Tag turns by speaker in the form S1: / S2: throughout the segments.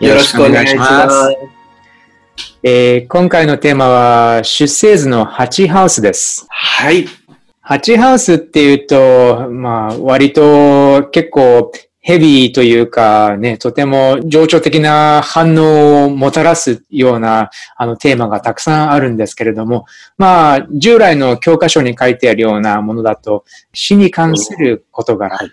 S1: よろしくお願いします。
S2: えー今回のテーマは、出生図の8ハウスです。
S1: はい。
S2: 8ハウスっていうと、まあ、割と結構ヘビーというかね、とても情緒的な反応をもたらすようなあのテーマがたくさんあるんですけれども、まあ、従来の教科書に書いてあるようなものだと、死に関する事柄、
S1: はい。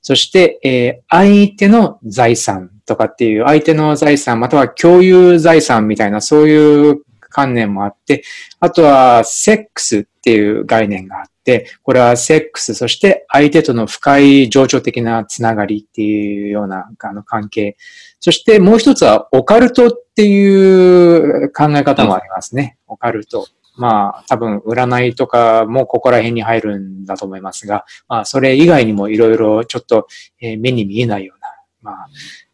S2: そして、えー相手の財産とかっていう、相手の財産、または共有財産みたいな、そういう観念もあって、あとは、セックスっていう概念があって、これはセックス、そして相手との深い情緒的なつながりっていうようなあの関係。そしてもう一つは、オカルトっていう考え方もありますね。オカルト。まあ、多分、占いとかもここら辺に入るんだと思いますが、まあ、それ以外にもいろいろちょっと、え目に見えないような、まあ、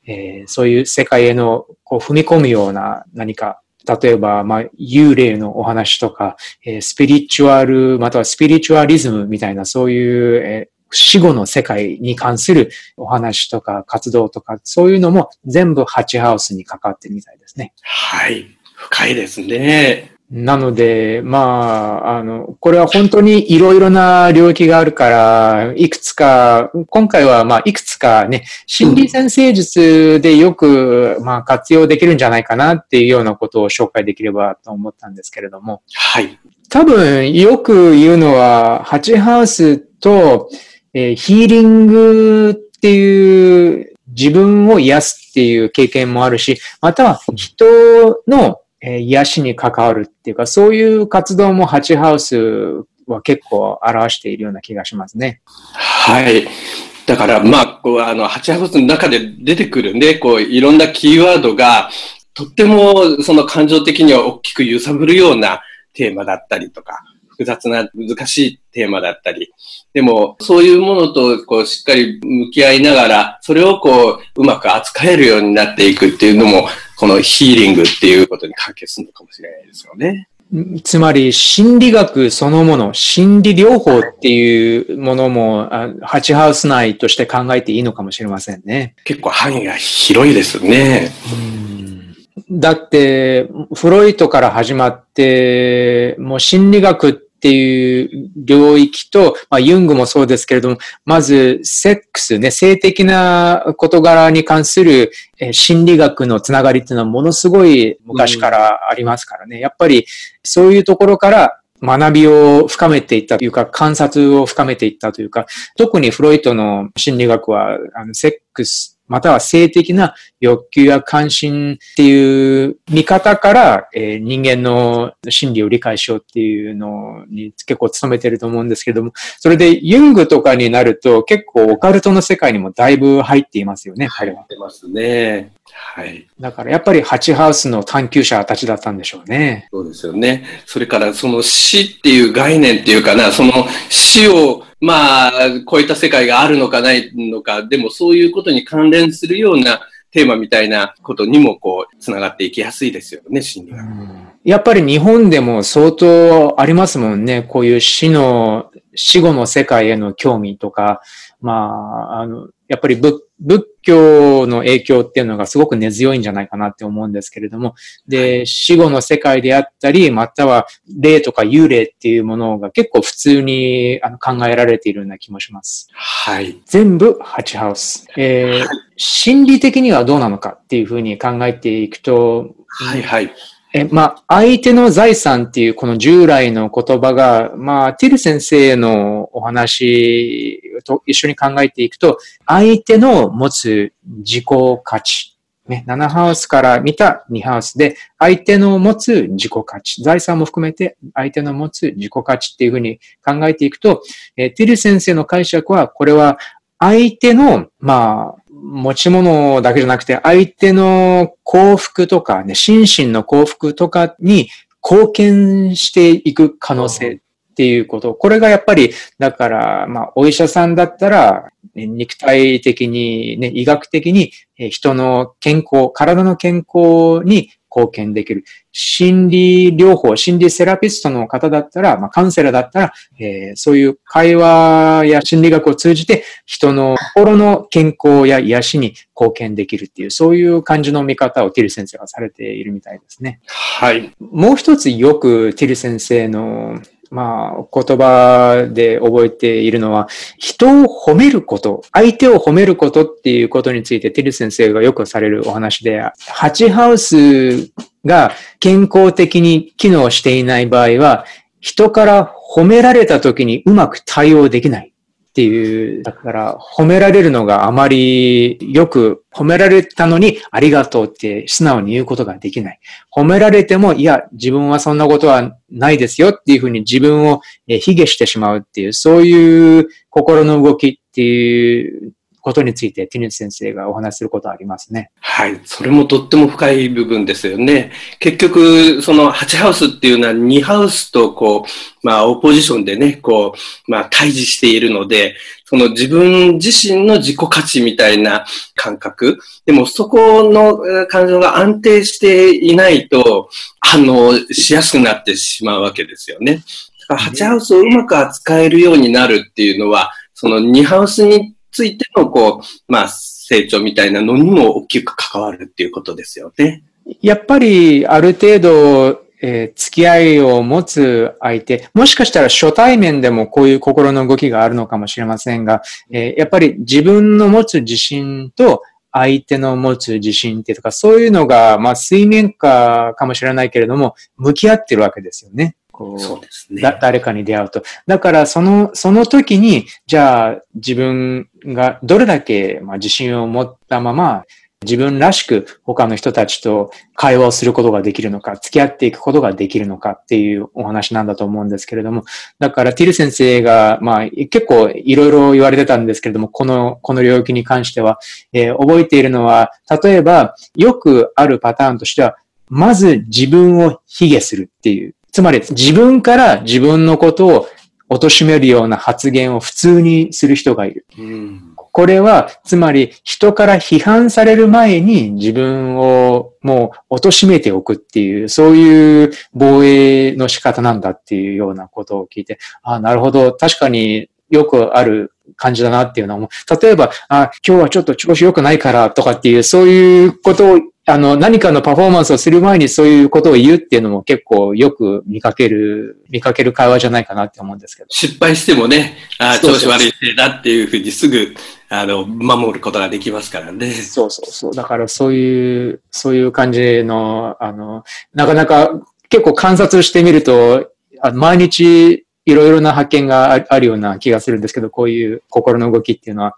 S2: えーそういう世界へのこう踏み込むような何か、例えば、まあ、幽霊のお話とか、えースピリチュアル、またはスピリチュアリズムみたいな、そういう、えー死後の世界に関するお話とか活動とか、そういうのも全部ハチハウスに関わってるみたいですね。
S1: はい深いですね
S2: なので、まあ、あの、これは本当にいろいろな領域があるから、いくつか、今回はまあ、いくつかね、心理先生術でよく、まあ、活用できるんじゃないかなっていうようなことを紹介できればと思ったんですけれども、
S1: はい。
S2: 多分よく言うのは、ハチハウスと、えーヒーリングっていう自分を癒すっていう経験もあるし、または人の、え癒しに関わるっていうか、そういう活動もハチハウスは結構表しているような気がしますね。
S1: はいだから、まあ、こう、あの、ハチハウスの中で出てくるね、こう、いろんなキーワードが、とっても、その感情的には大きく揺さぶるようなテーマだったりとか、複雑な難しいテーマだったり、でも、そういうものと、こう、しっかり向き合いながら、それをこう、うまく扱えるようになっていくっていうのも、このヒーリングっていうことに関係するのかもしれないですよね。
S2: つまり、心理学そのもの、心理療法っていうものも、あハチハウス内として考えていいのかもしれませんね。
S1: 結構範囲が広いですね。
S2: だって、フロイトから始まって、もう心理学ってっていう領域と、まあ、ユングもそうですけれども、まず、セックスね、性的な事柄に関するえ心理学のつながりっていうのはものすごい昔からありますからね。やっぱり、そういうところから学びを深めていったというか、観察を深めていったというか、特にフロイトの心理学は、あのセックス、または性的な欲求や関心っていう見方から、えー人間の心理を理解しようっていうのに結構努めてると思うんですけれども、それでユングとかになると結構オカルトの世界にもだいぶ入っていますよね、彼は。
S1: 出ますね。はい。
S2: だからやっぱりハチハウスの探求者たちだったんでしょうね。
S1: そうですよね。それからその死っていう概念っていうかな、その死をまあこういった世界があるのかないのか、でもそういうことに関連するようなテーマみたいなことにもこうつながっていきやすいですよね、心理学。
S2: やっぱり日本でも相当ありますもんね。こういう死の、死後の世界への興味とか、まあ、あの、やっぱり仏仏教の影響っていうのがすごく根強いんじゃないかなって思うんですけれども、で、死後の世界であったり、または霊とか幽霊っていうものが結構普通にあの考えられているような気もします。
S1: はい。
S2: 全部ハチハウス。えー心理的にはどうなのかっていうふうに考えていくと、
S1: はいはい。
S2: え、まあ、相手の財産っていうこの従来の言葉が、まあ、ティル先生のお話と一緒に考えていくと、相手の持つ自己価値。ね、7ハウスから見た2ハウスで、相手の持つ自己価値、財産も含めて相手の持つ自己価値っていうふうに考えていくと、えティル先生の解釈は、これは相手の、まあ、持ち物だけじゃなくて、相手の幸福とかね、心身の幸福とかに貢献していく可能性っていうこと。これがやっぱり、だから、まあ、お医者さんだったら、肉体的に、ね、医学的に人の健康、体の健康に貢献できる。心理療法、心理セラピストの方だったら、まあ、カウンセラーだったら、えー、そういう会話や心理学を通じて人の心の健康や癒しに貢献できるっていう、そういう感じの見方をティル先生はされているみたいですね。
S1: はい。
S2: もう一つよくティル先生のまあ、言葉で覚えているのは、人を褒めること、相手を褒めることっていうことについて、ティル先生がよくされるお話で、ハチハウスが健康的に機能していない場合は、人から褒められた時にうまく対応できない。っていう、だから褒められるのがあまりよく褒められたのにありがとうって素直に言うことができない。褒められても、いや、自分はそんなことはないですよっていうふうに自分を卑下してしまうっていう、そういう心の動きっていうことについて、ティニス先生がお話しすることありますね。
S1: はい。それもとっても深い部分ですよね。結局、その8ハウスっていうのは2ハウスとこう、まあ、オポジションでね、こう、まあ、対峙しているので、その自分自身の自己価値みたいな感覚。でも、そこの感情が安定していないと、反応しやすくなってしまうわけですよね。だから8ハウスをうまく扱えるようになるっていうのは、その2ハウスについての、こう、まあ、成長みたいなのにも大きく関わるっていうことですよね。
S2: やっぱり、ある程度、えー、付き合いを持つ相手、もしかしたら初対面でもこういう心の動きがあるのかもしれませんが、えー、やっぱり自分の持つ自信と相手の持つ自信っていうか、そういうのが、まあ水面下かもしれないけれども、向き合ってるわけですよね。
S1: こう、そうですね。
S2: 誰かに出会うと。だから、その、その時に、じゃあ、自分がどれだけ、まあ、自信を持ったまま、自分らしく他の人たちと会話をすることができるのか、付き合っていくことができるのかっていうお話なんだと思うんですけれども、だからティル先生が、まあ結構いろいろ言われてたんですけれども、この、この領域に関しては、えー、覚えているのは、例えばよくあるパターンとしては、まず自分を卑下するっていうつまり自分から自分のことを貶めるような発言を普通にする人がいる。うん、これは、つまり人から批判される前に自分をもう貶めておくっていう、そういう防衛の仕方なんだっていうようなことを聞いて、ああ、なるほど。確かによくある感じだなっていうのも、例えば、あ、今日はちょっと調子良くないからとかっていう、そういうことをあの、何かのパフォーマンスをする前にそういうことを言うっていうのも結構よく見かける、見かける会話じゃないかなって思うんですけど。
S1: 失敗してもね、あ調子悪いせいだっていうふうにすぐ、あの、守ることができますからね。
S2: そうそうそう。だからそういう、そういう感じの、あの、なかなか結構観察してみると、あ毎日いろいろな発見があるような気がするんですけど、こういう心の動きっていうのは。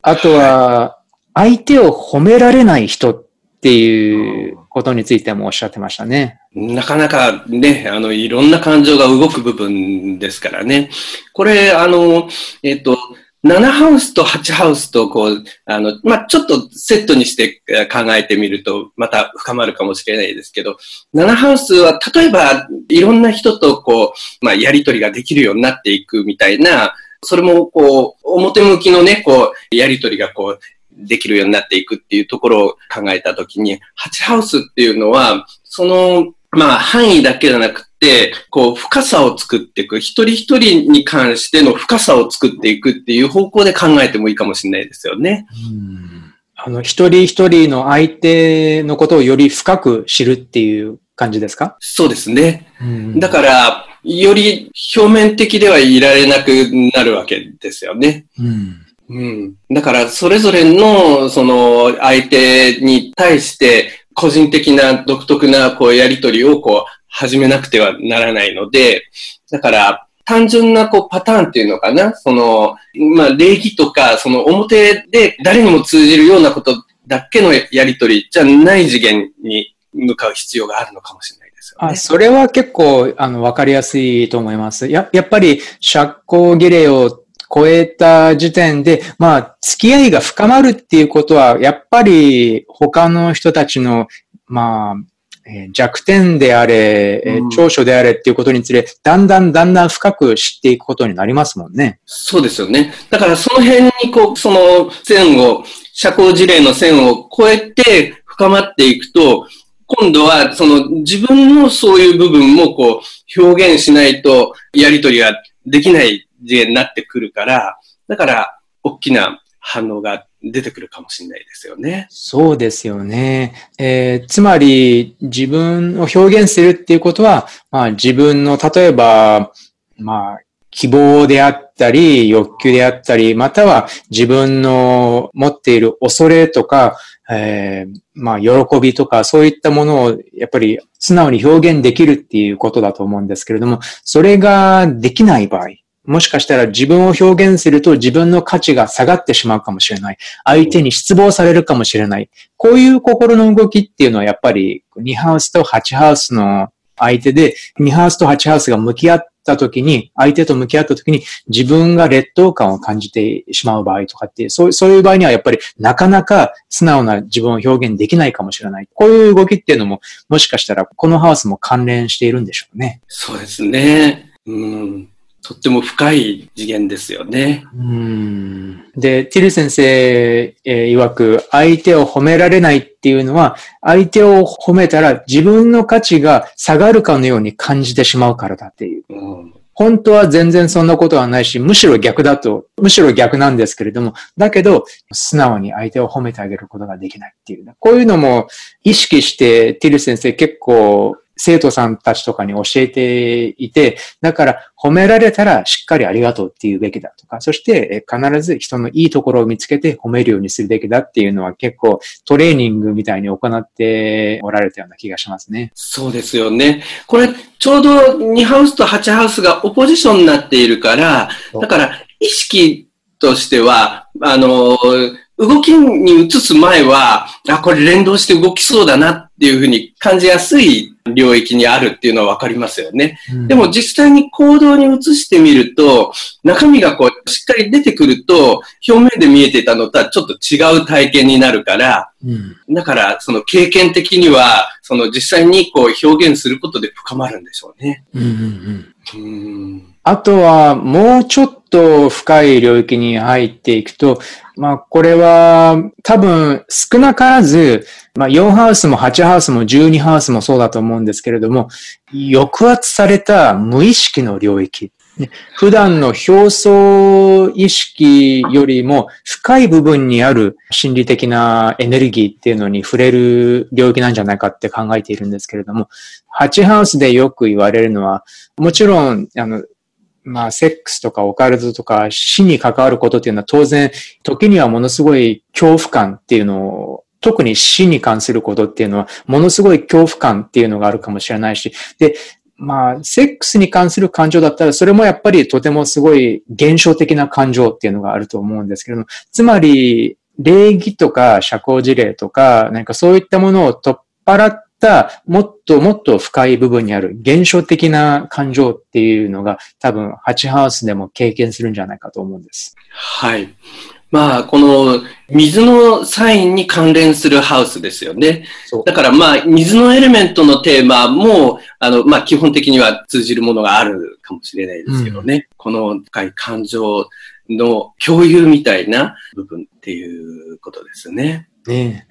S2: あとは、相手を褒められない人っていうことについてもおっしゃってましたね。
S1: なかなかね、あの、いろんな感情が動く部分ですからね。これ、あの、えっと、7ハウスと8ハウスと、こう、あの、まあ、ちょっとセットにして考えてみると、また深まるかもしれないですけど、7ハウスは、例えば、いろんな人と、こう、まあ、やりとりができるようになっていくみたいな、それも、こう、表向きのね、こう、やりとりが、こう、できるようになっていくっていうところを考えたときに、ハチハウスっていうのは、その、まあ、範囲だけじゃなくて、こう、深さを作っていく。一人一人に関しての深さを作っていくっていう方向で考えてもいいかもしれないですよね。
S2: うんあの、一人一人の相手のことをより深く知るっていう感じですか？
S1: そうですね。だから、より表面的ではいられなくなるわけですよね。うんうん。だから、それぞれの、その、相手に対して、個人的な独特な、こう、やりとりを、こう、始めなくてはならないので、だから、単純な、こう、パターンっていうのかな？その、まあ、礼儀とか、その、表で誰にも通じるようなことだけのやりとりじゃない次元に向かう必要があるのかもしれないですよね。
S2: あ、それは結構、あの、わかりやすいと思います。や、やっぱり、社交儀礼を超えた時点で、まあ、付き合いが深まるっていうことは、やっぱり他の人たちの、まあ、え弱点であれ、え長所であれっていうことにつれ、だんだんだんだん深く知っていくことになりますもんね。
S1: そうですよね。だからその辺にこう、その線を、社交辞令の線を超えて深まっていくと、今度はその自分のそういう部分もこう表現しないとやりとりができない次元になってくるから、だから大きな反応が出てくるかもしれないですよね。
S2: そうですよね。えー、つまり自分を表現するっていうことは、まあ自分の例えば、まあ希望であったり、欲求であったり、または自分の持っている恐れとか、えー、まあ、喜びとか、そういったものを、やっぱり素直に表現できるっていうことだと思うんですけれども、それができない場合、もしかしたら自分を表現すると自分の価値が下がってしまうかもしれない。相手に失望されるかもしれない。こういう心の動きっていうのはやっぱり2ハウスと8ハウスの相手で、2ハウスと8ハウスが向き合った時に、相手と向き合った時に自分が劣等感を感じてしまう場合とかって、そうそういう場合にはやっぱりなかなか素直な自分を表現できないかもしれない。こういう動きっていうのも、もしかしたらこのハウスも関連しているんでしょうね。
S1: そうですね。うん。とっても深い次元ですよね。
S2: うんで、ティル先生、えー、曰く、相手を褒められないっていうのは、相手を褒めたら自分の価値が下がるかのように感じてしまうからだっていう。うん本当は全然そんなことはないし、むしろ逆だと、むしろ逆なんですけれども、だけど、素直に相手を褒めてあげることができないっていう。こういうのも意識して、ティル先生結構生徒さんたちとかに教えていて、だから褒められたらしっかりありがとうって言うべきだとか、そして必ず人のいいところを見つけて褒めるようにするべきだっていうのは結構トレーニングみたいに行っておられたような気がしますね。
S1: そうですよね。これちょうど2ハウスと8ハウスがオポジションになっているから、だから意識としては、あの、動きに移す前は、あ、これ連動して動きそうだなっていうふうに感じやすい領域にあるっていうのはわかりますよね。うん、でも実際に行動に移してみると、中身がこう、しっかり出てくると、表面で見えてたのとはちょっと違う体験になるから、うん、だからその経験的には、その実際にこう表現することで深まるんでしょうね。うんうん
S2: うんあとは、もうちょっと深い領域に入っていくと、まあ、これは多分少なからず、まあ、4ハウスも8ハウスも12ハウスもそうだと思うんですけれども、抑圧された無意識の領域。普段の表層意識よりも深い部分にある心理的なエネルギーっていうのに触れる領域なんじゃないかって考えているんですけれども、8ハウスでよく言われるのは、もちろん、あの、まあ、セックスとかオカルトとか死に関わることっていうのは当然、時にはものすごい恐怖感っていうのを、特に死に関することっていうのは、ものすごい恐怖感っていうのがあるかもしれないし、で、まあ、セックスに関する感情だったら、それもやっぱりとてもすごい現象的な感情っていうのがあると思うんですけれども、つまり、礼儀とか社交辞令とか、なんかそういったものを取っ払っったもっともっと深い部分にある現象的な感情っていうのが多分8ハウスでも経験するんじゃないかと思うんです。
S1: はい。まあ、この水のサインに関連するハウスですよね。だからまあ、水のエレメントのテーマも、あの、まあ、基本的には通じるものがあるかもしれないですけどね。うん、この深い感情の共有みたいな部分っていうことですね。
S2: ね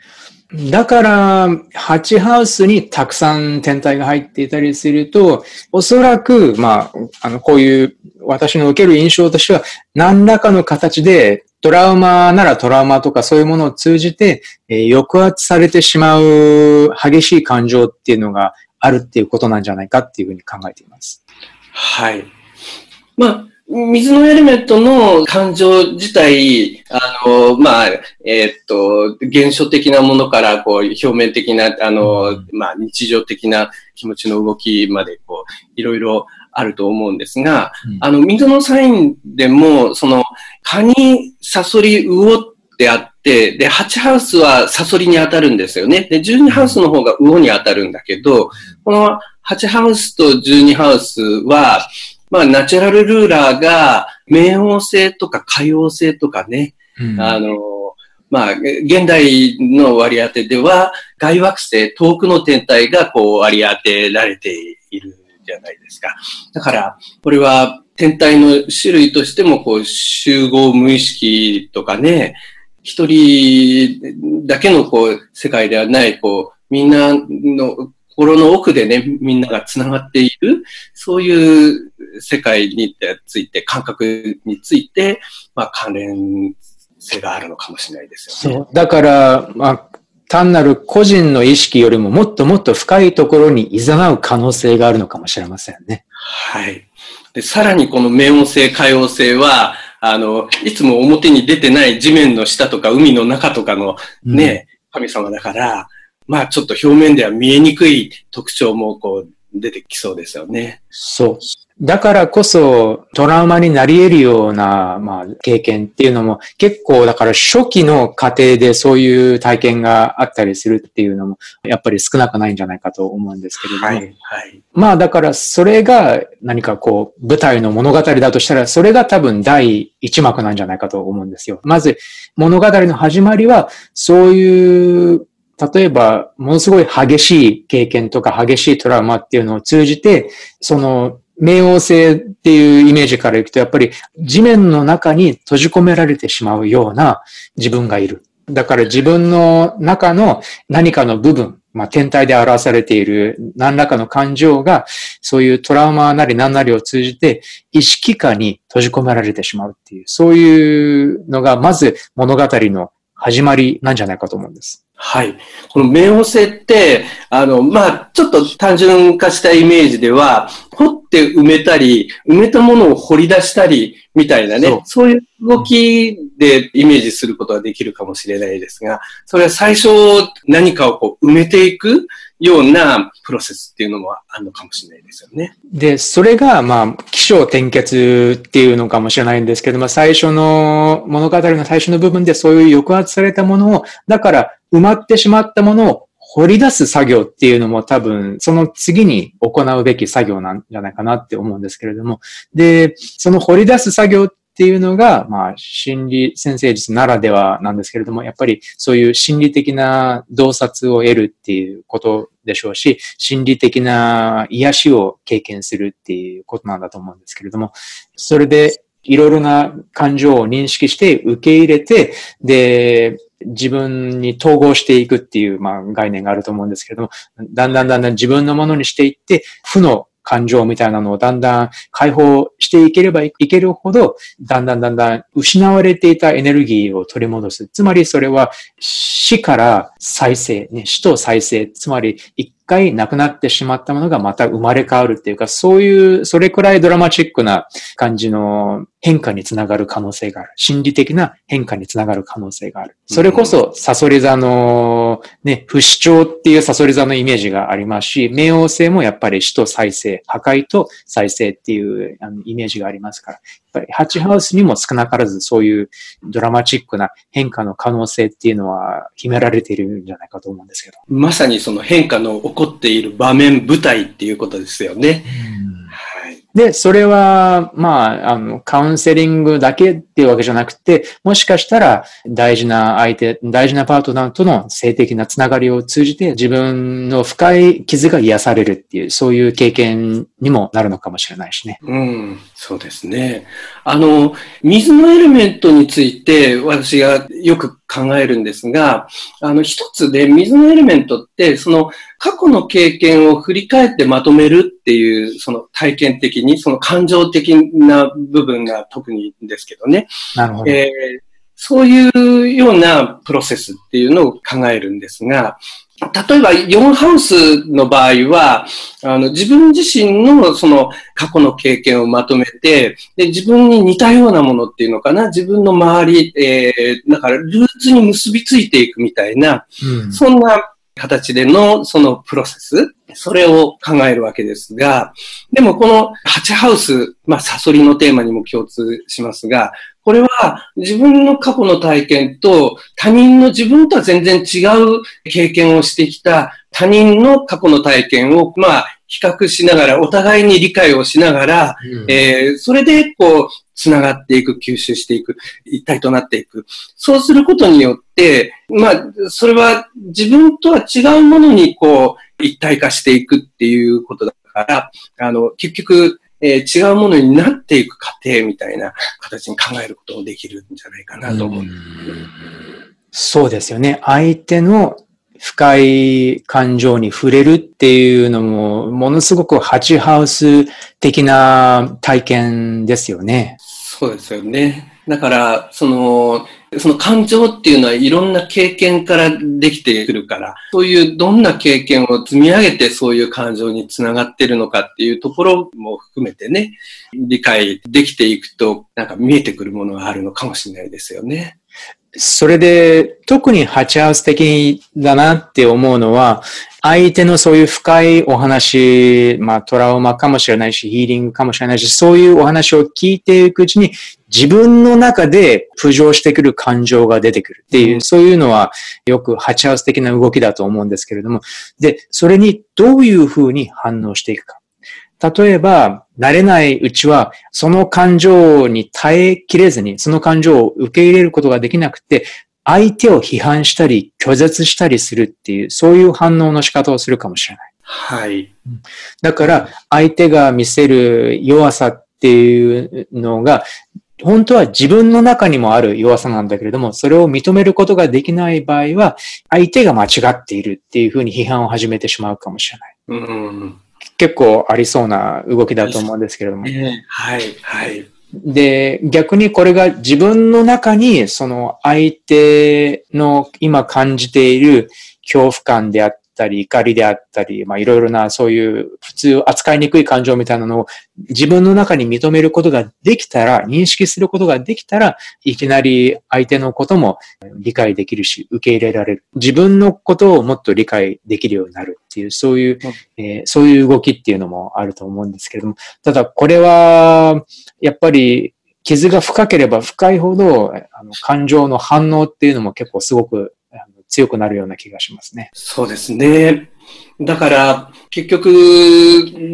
S2: だから、8ハウスにたくさん天体が入っていたりすると、おそらく、まあ、あの、こういう私の受ける印象としては、何らかの形でトラウマならトラウマとかそういうものを通じて、えー、抑圧されてしまう激しい感情っていうのがあるっていうことなんじゃないかっていうふうに考えています。
S1: はい。まあ、水のエレメントの感情自体、あの、まあ、えー、っと、現象的なものから、こう、表面的な、あの、まあ、日常的な気持ちの動きまで、こう、いろいろあると思うんですが、うん、あの、水のサインでも、その、カニ、サソリ、ウオであって、で、8ハウスはサソリに当たるんですよね。で、12ハウスの方がウオに当たるんだけど、この8ハウスと12ハウスは、まあ、ナチュラルルーラーが冥王星とか海王星とかね、うん、あの、まあ、現代の割り当てでは、外惑星、遠くの天体がこう割り当てられているじゃないですか。だから、これは天体の種類としても、こう、集合無意識とかね、一人だけのこう、世界ではない、こう、みんなの心の奥でね、みんなが繋がっている、そういう世界について、感覚について、まあ関連性があるのかもしれないですよね。
S2: そう。だから、まあ、単なる個人の意識よりももっともっと深いところに誘う可能性があるのかもしれませんね。
S1: はい。で、さらにこの冥王星、海王星は、あの、いつも表に出てない地面の下とか海の中とかのね、うん、神様だから、まあちょっと表面では見えにくい特徴もこう出てきそうですよね。
S2: そう。だからこそトラウマになり得るような、まあ、経験っていうのも結構だから初期の過程でそういう体験があったりするっていうのもやっぱり少なくないんじゃないかと思うんですけれども。はい。はい、まあだからそれが何かこう舞台の物語だとしたらそれが多分第一幕なんじゃないかと思うんですよ。まず物語の始まりはそういう例えば、ものすごい激しい経験とか激しいトラウマっていうのを通じて、その冥王星っていうイメージからいくと、やっぱり地面の中に閉じ込められてしまうような自分がいる。だから自分の中の何かの部分、まあ、天体で表されている何らかの感情が、そういうトラウマなり何なりを通じて、意識下に閉じ込められてしまうっていう、そういうのが、まず物語の始まりなんじゃないかと思うんです。
S1: はい。この冥王星って、あの、まあ、ちょっと単純化したイメージでは、掘って埋めたり、埋めたものを掘り出したり、みたいなね、そうそういう動きでイメージすることができるかもしれないですが、それは最初何かをこう埋めていくようなプロセスっていうのもあるのかもしれないですよね。
S2: で、それが、まあ、気象転結っていうのかもしれないんですけども、最初の物語の最初の部分でそういう抑圧されたものを、だから埋まってしまったものを掘り出す作業っていうのも多分、その次に行うべき作業なんじゃないかなって思うんですけれども。で、その掘り出す作業っていうのが、まあ、心理先生術ならではなんですけれども、やっぱりそういう心理的な洞察を得るっていうことでしょうし、心理的な癒しを経験するっていうことなんだと思うんですけれども、それでいろいろな感情を認識して受け入れて、で、自分に統合していくっていう、まあ、概念があると思うんですけれども、だんだんだんだん自分のものにしていって、負の感情みたいなのをだんだん解放していければいけるほど、だんだんだんだん失われていたエネルギーを取り戻す。つまりそれは死から再生、ね、死と再生、つまり一回なくなってしまったものがまた生まれ変わるっていうか、そういう、それくらいドラマチックな感じの変化につながる可能性がある。心理的な変化につながる可能性がある。それこそ、サソリ座の、ね、不死鳥っていうサソリ座のイメージがありますし、冥王星もやっぱり死と再生、破壊と再生っていうあのイメージがありますから、やっぱりハッチハウスにも少なからずそういうドラマチックな変化の可能性っていうのは秘められているんじゃないかと思うんですけど。
S1: まさにその変化の起こっている場面、舞台っていうことですよね。
S2: で、それは、まあ、あの、カウンセリングだけっていうわけじゃなくて、もしかしたら大事な相手、大事なパートナーとの性的なつながりを通じて自分の深い傷が癒されるっていう、そういう経験にもなるのかもしれないしね。
S1: うん、そうですね。あの、水のエレメントについて私がよく考えるんですが、あの、一つで水のエレメントって、その過去の経験を振り返ってまとめるっていう、その体験的に、その感情的な部分が特にですけどね。
S2: なるほど。えー、
S1: そういうようなプロセスっていうのを考えるんですが、例えば、4ハウスの場合は、あの、自分自身のその過去の経験をまとめて、で、自分に似たようなものっていうのかな、自分の周り、えー、だからルーツに結びついていくみたいな、うん、そんな形でのそのプロセス、それを考えるわけですが、でもこの8ハウス、まあ、サソリのテーマにも共通しますが、これは自分の過去の体験と他人の自分とは全然違う経験をしてきた他人の過去の体験を、まあ、比較しながら、お互いに理解をしながら、うん、えー、それで、こう、つながっていく、吸収していく、一体となっていく。そうすることによって、まあ、それは自分とは違うものに、こう、一体化していくっていうことだから、あの、結局、えー、違うものになっていく過程みたいな形に考えることもできるんじゃないかなと思う。う
S2: そうですよね。相手の深い感情に触れるっていうのも、ものすごくハチハウス的な体験ですよね。
S1: そうですよね。だから、その、その感情っていうのはいろんな経験からできてくるから、そういうどんな経験を積み上げてそういう感情につながってるのかっていうところも含めてね、理解できていくと、なんか見えてくるものがあるのかもしれないですよね。
S2: それで、特にハチハウス的だなって思うのは、相手のそういう深いお話、まあトラウマかもしれないし、ヒーリングかもしれないし、そういうお話を聞いていくうちに、自分の中で浮上してくる感情が出てくるっていう、そういうのはよくハチハウス的な動きだと思うんですけれども、で、それにどういうふうに反応していくか。例えば、慣れないうちは、その感情に耐えきれずに、その感情を受け入れることができなくて、相手を批判したり、拒絶したりするっていう、そういう反応の仕方をするかもしれない。
S1: はい。
S2: だから、相手が見せる弱さっていうのが、本当は自分の中にもある弱さなんだけれども、それを認めることができない場合は、相手が間違っているっていうふうに批判を始めてしまうかもしれない。
S1: うん
S2: 結構ありそうな動きだと思うんですけれども。
S1: はい、はい。
S2: で、逆にこれが自分の中に、その相手の今感じている恐怖感であっったり、怒りであったり、まあいろいろなそういう普通扱いにくい感情みたいなのを自分の中に認めることができたら、認識することができたら、いきなり相手のことも理解できるし、受け入れられる。自分のことをもっと理解できるようになるっていう、そういう、えー、そういう動きっていうのもあると思うんですけれども、ただこれは、やっぱり傷が深ければ深いほど、あの感情の反応っていうのも結構すごく強くなるような気がしますね。
S1: そうですね。だから、結局、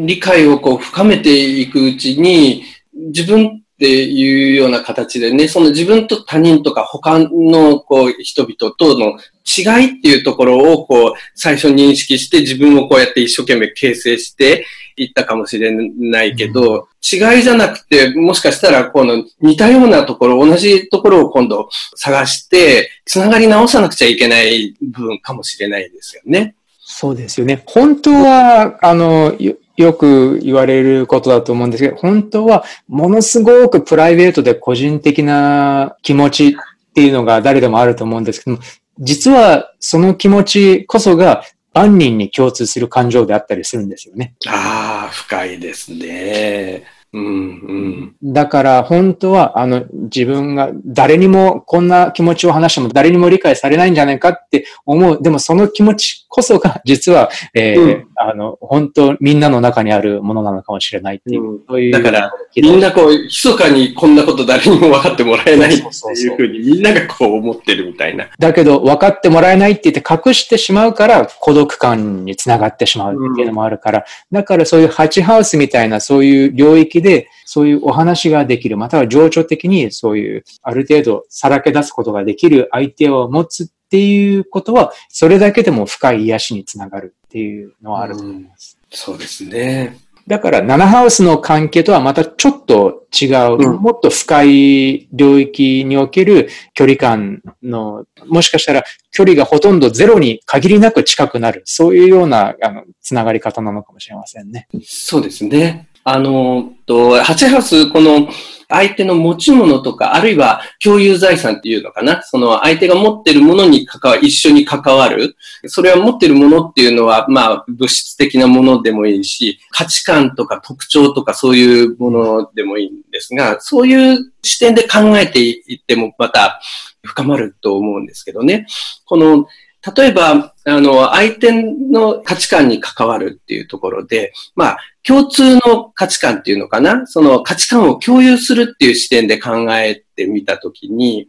S1: 理解をこう深めていくうちに、自分っていうような形でね、その自分と他人とか他のこう人々との違いっていうところをこう最初認識して自分をこうやって一生懸命形成していったかもしれないけど、違いじゃなくて、もしかしたらこの似たようなところ、同じところを今度探して、つながり直さなくちゃいけない部分かもしれないですよね。
S2: そうですよね。本当は、あの、よく言われることだと思うんですけど、本当はものすごくプライベートで個人的な気持ちっていうのが誰でもあると思うんですけども、実はその気持ちこそが万人に共通する感情であったりするんですよね。
S1: ああ、深いですね。うん
S2: うん、だから本当はあの自分が誰にもこんな気持ちを話しても誰にも理解されないんじゃないかって思う。でもその気持ちこそが実は、えー、うん、あの本当みんなの中にあるものなのかもしれないっていう。うん、いう
S1: だからみんなこう密かにこんなこと誰にも分かってもらえないっていうふうにみんながこう思ってるみたいな。
S2: だけど分かってもらえないって言って隠してしまうから孤独感につながってしまうっていうのもあるから、だからそういうハチハウスみたいなそういう領域で、そういうお話ができる、または情緒的にそういう、ある程度さらけ出すことができる相手を持つっていうことは、それだけでも深い癒しにつながるっていうのはあると思います。
S1: うそうですね。
S2: だから、ナナハウスの関係とはまたちょっと違う、うん、もっと深い領域における距離感の、もしかしたら距離がほとんどゼロに限りなく近くなる、そういうような、あの、つながり方なのかもしれませんね。
S1: そうですね。あの、と、ハチハウス、この相手の持ち物とか、あるいは共有財産っていうのかな。その相手が持ってるものに関わ、一緒に関わる。それは持ってるものっていうのは、まあ、物質的なものでもいいし、価値観とか特徴とかそういうものでもいいんですが、そういう視点で考えていってもまた深まると思うんですけどね。この、例えば、あの、相手の価値観に関わるっていうところで、まあ、共通の価値観っていうのかな？その価値観を共有するっていう視点で考えてみたときに、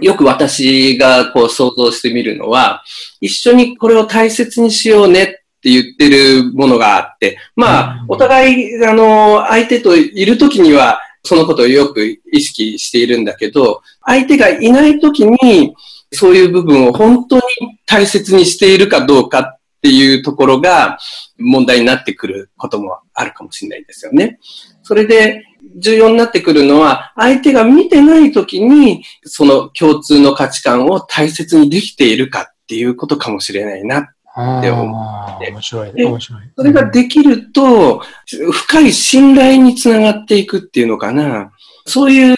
S1: よく私がこう想像してみるのは、一緒にこれを大切にしようねって言ってるものがあって、まあ、お互い、あの、相手といるときには、そのことをよく意識しているんだけど、相手がいないときに、そういう部分を本当に大切にしているかどうかっていうところが問題になってくることもあるかもしれないですよね。それで、重要になってくるのは、相手が見てないときに、その共通の価値観を大切にできているかっていうことかもしれないなって思って。面白い。面白い。それができると、深い信頼につながっていくっていうのかな。そういう、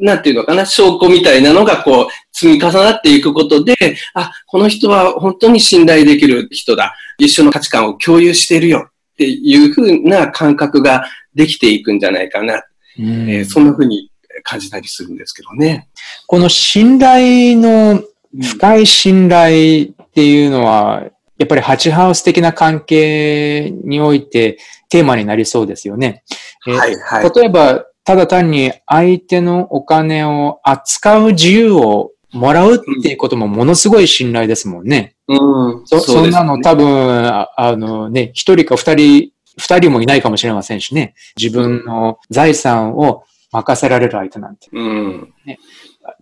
S1: なんていうのかな、証拠みたいなのがこう、積み重なっていくことで、あ、この人は本当に信頼できる人だ。一緒の価値観を共有しているよっていうふうな感覚ができていくんじゃないかな。えー、そんなふうに感じたりするんですけどね。
S2: この信頼の、深い信頼っていうのは、やっぱりハチハウス的な関係においてテーマになりそうですよね。はいはい、例えば、ただ単に相手のお金を扱う自由をもらうっていうこともものすごい信頼ですもんね。うん。そそ、んなの多分、あのね、一人か二人、二人もいないかもしれませんしね。自分の財産を任せられる相手なんて。うん。ね、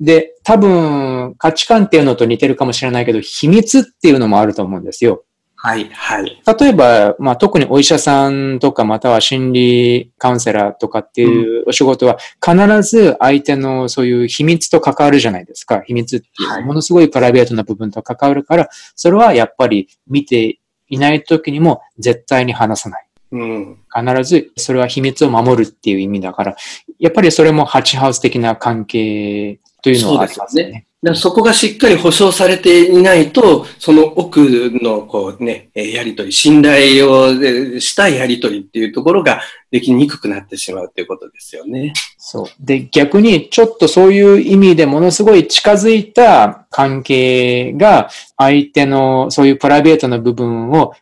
S2: で、多分、価値観っていうのと似てるかもしれないけど、秘密っていうのもあると思うんですよ。
S1: はい、はい。
S2: 例えば、まあ、特にお医者さんとか、または心理カウンセラーとかっていうお仕事は、必ず相手のそういう秘密と関わるじゃないですか。秘密っていう、ものすごいプライベートな部分と関わるから、それはやっぱり見ていない時にも絶対に話さない。うん、必ずそれは秘密を守るっていう意味だから、やっぱりそれもハチハウス的な関係というのはありますね。
S1: そこがしっかり保証されていないと、その奥のこうね、やりとり、信頼をしたやりとりっていうところができにくくなってしまうっていうことですよね。
S2: そう。で、逆にちょっとそういう意味でものすごい近づいた関係が相手のそういうプライベートな部分を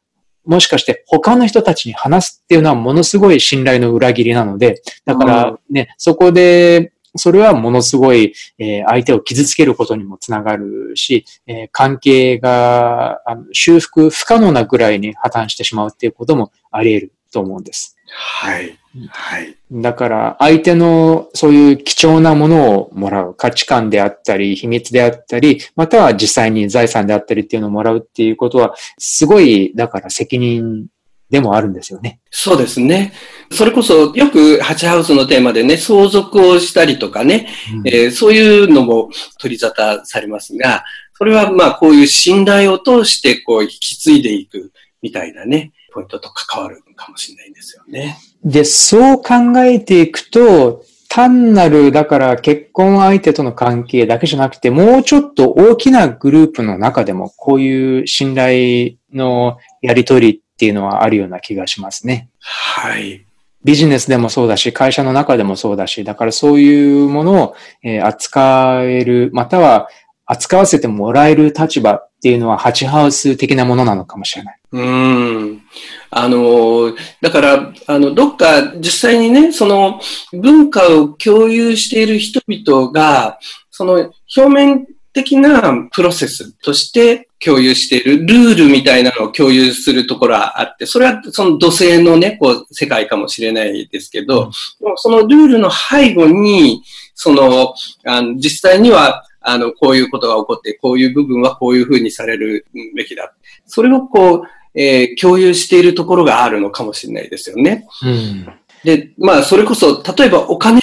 S2: もしかして他の人たちに話すっていうのはものすごい信頼の裏切りなので、だからね、そこでそれはものすごい、えー、相手を傷つけることにもつながるし、えー、関係があの修復不可能なぐらいに破綻してしまうっていうこともあり得ると思うんです。
S1: はい。はい。
S2: だから、相手のそういう貴重なものをもらう。価値観であったり、秘密であったり、または実際に財産であったりっていうのをもらうっていうことは、すごい、だから責任でもあるんですよね。
S1: そうですね。それこそよくハチハウスのテーマでね、相続をしたりとかね、うん、えー、そういうのも取り沙汰されますが、それはまあこういう信頼を通してこう引き継いでいくみたいなね、ポイントと関わるかもしれないんですよね。
S2: で、そう考えていくと、単なる、だから結婚相手との関係だけじゃなくて、もうちょっと大きなグループの中でも、こういう信頼のやりとりっていうのはあるような気がしますね。
S1: はい。
S2: ビジネスでもそうだし、会社の中でもそうだし、だからそういうものを、え扱える、または扱わせてもらえる立場っていうのはハチハウス的なものなのかもしれない。
S1: うん。あの、だから、あの、どっか実際にね、その文化を共有している人々が、その表面的なプロセスとして共有しているルールみたいなのを共有するところはあって、それはその土星のね、こう、世界かもしれないですけど、うん、そのルールの背後に、その、あの実際には、あの、こういうことが起こって、こういう部分はこういうふうにされるべきだ。それをこう、えー、共有しているところがあるのかもしれないですよね。うん、で、まあ、それこそ、例えばお金、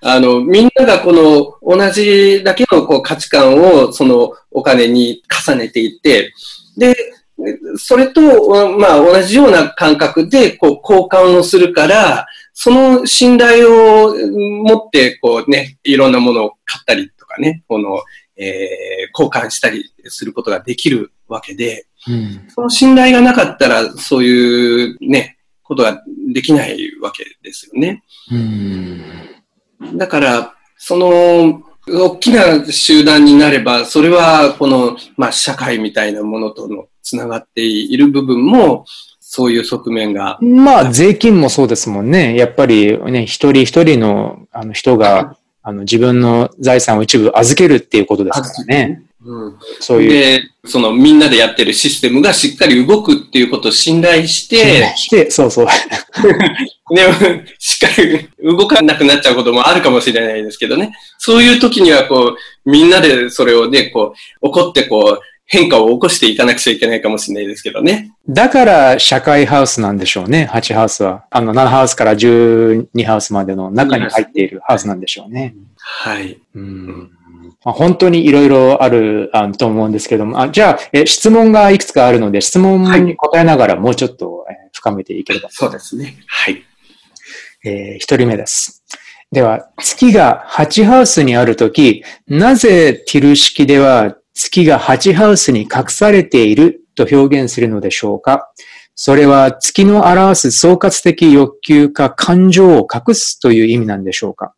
S1: あの、みんながこの同じだけのこう価値観をそのお金に重ねていって、で、それと、まあ同じような感覚でこう交換をするから、その信頼を持ってこうね、いろんなものを買ったりとかね、この、えー、交換したりすることができるわけで、うん、その信頼がなかったらそういうね、ことができないわけですよね。うんだから、その、大きな集団になれば、それはこの、まあ、社会みたいなものとのつながっている部分も、そういう側面が。
S2: まあ、税金もそうですもんね。やっぱりね、一人一人のあの人が、あの自分の財産を一部預けるっていうことですからね。
S1: うん、そういう。で、そのみんなでやってるシステムがしっかり動くっていうことを信頼して、
S2: して、そうそう。
S1: ね、しっかり動かなくなっちゃうこともあるかもしれないですけどね。そういう時にはこう、みんなでそれをね、こう、怒ってこう、変化を起こしていかなくちゃいけないかもしれないですけどね。
S2: だから社会ハウスなんでしょうね、8ハウスは。あの、7ハウスから12ハウスまでの中に入っているハウスなんでしょうね。
S1: はい。
S2: うんまあ、本当にいろいろあるあと思うんですけども、あじゃあえ、質問がいくつかあるので、質問に答えながらもうちょっと、え深めていければ、
S1: そうですね。はい。
S2: えー、一人目です。では、月が8ハウスにあるとき、なぜティル式では月が8ハウスに隠されていると表現するのでしょうか？それは月の表す総括的欲求か感情を隠すという意味なんでしょうか？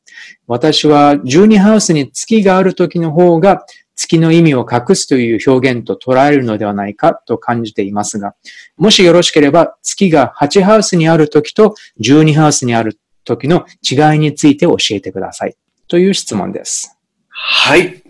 S2: 私は12ハウスに月がある時の方が月の意味を隠すという表現と捉えるのではないかと感じていますが、もしよろしければ月が8ハウスにある時と12ハウスにある時の違いについて教えてください。という質問です。
S1: はい。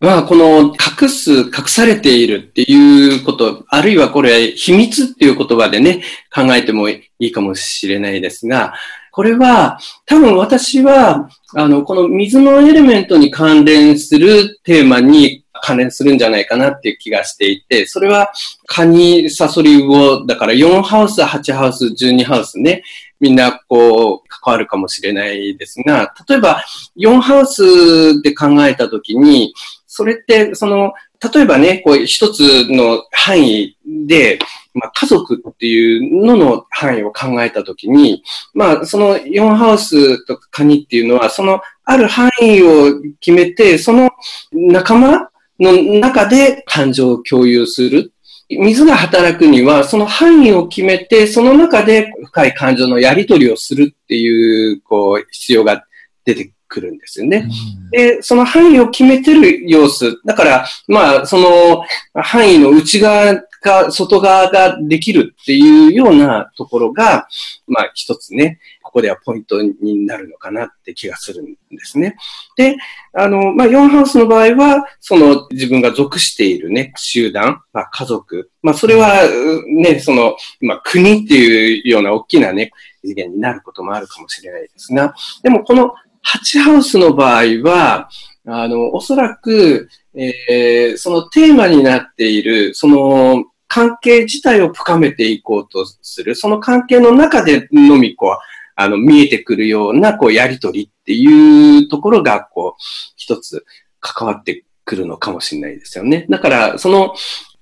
S1: まあ、この隠す、隠されているっていうこと、あるいはこれ秘密っていう言葉でね、考えてもいいかもしれないですが、これは、多分私は、あの、この水のエレメントに関連するテーマに関連するんじゃないかなっていう気がしていて、それは、カニ、サソリ、ウオ、だから4ハウス、8ハウス、12ハウスね、みんなこう、関わるかもしれないですが、例えば、4ハウスで考えたときに、それって、その、例えばね、こう、一つの範囲で、まあ、家族っていうのの範囲を考えたときに、まあ、その4ハウスとかカニっていうのは、そのある範囲を決めて、その仲間の中で感情を共有する。水が働くには、その範囲を決めて、その中で深い感情のやり取りをするっていう、こう、必要が出てくるんですよね。で、その範囲を決めてる様子。だから、まあ、その範囲の内側が、外側ができるっていうようなところが、まあ一つね、ここではポイントになるのかなって気がするんですね。で、あの、まあ、4ハウスの場合は、その自分が属しているね、集団、まあ、家族、まあ、それはね、その、まあ、国っていうような大きなね、次元になることもあるかもしれないですが、でもこの8ハウスの場合は、あの、おそらく、えー、そのテーマになっている、その関係自体を深めていこうとする、その関係の中でのみ、こう、あの、見えてくるような、こう、やりとりっていうところが、こう、一つ関わってくるのかもしれないですよね。だから、その、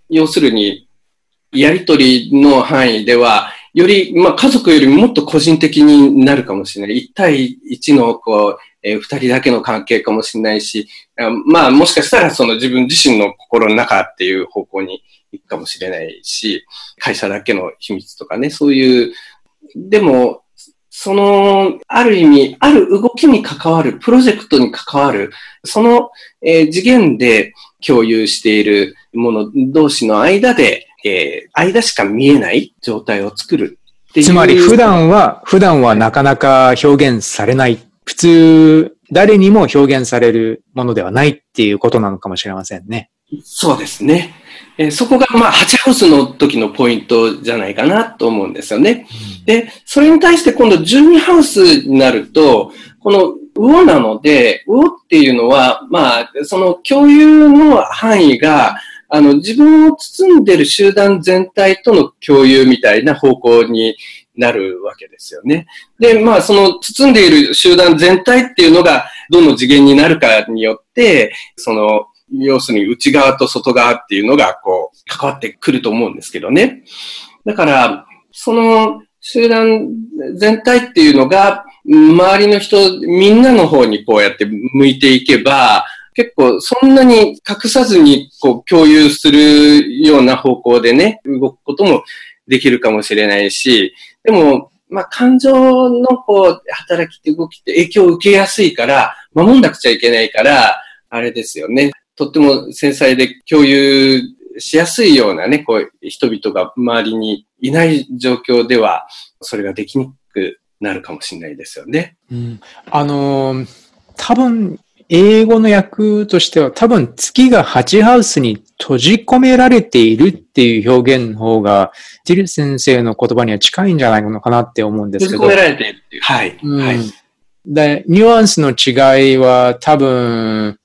S1: 要するに、やりとりの範囲では、より、まあ、家族よりもっと個人的になるかもしれない。一対一の、こう、えー、二人だけの関係かもしれないし、まあ、もしかしたらその自分自身の心の中っていう方向に行くかもしれないし、会社だけの秘密とかね、そういう、でも、その、ある意味、ある動きに関わる、プロジェクトに関わる、その、えー、次元で共有しているもの同士の間で、えー、間しか見えない状態を作るっていう
S2: つまり普段は、普段はなかなか表現されない。普通、誰にも表現されるものではないっていうことなのかもしれませんね。
S1: そうですね。えー、そこが、まあ、8ハウスの時のポイントじゃないかなと思うんですよね。うん、で、それに対して今度12ハウスになると、この魚なので、魚っていうのは、まあ、その共有の範囲が、あの、自分を包んでる集団全体との共有みたいな方向になるわけですよね。で、まあ、その包んでいる集団全体っていうのが、どの次元になるかによって、その、要するに内側と外側っていうのが、こう、関わってくると思うんですけどね。だから、その集団全体っていうのが、周りの人、みんなの方にこうやって向いていけば、結構そんなに隠さずにこう共有するような方向でね、動くこともできるかもしれないし、でも、まあ、感情のこう、働きって動きって影響を受けやすいから、守んなくちゃいけないから、あれですよね。とっても繊細で共有しやすいようなね、こう、人々が周りにいない状況では、それができにくくなるかもしれないですよね。
S2: うん。あのー、多分、英語の訳としては多分月が8ハウスに閉じ込められているっていう表現の方が、ティル先生の言葉には近いんじゃないのかなって思うんですけど。
S1: 閉じ込められているっていう。はい。うん、はい。
S2: で、ニュアンスの違いは多分、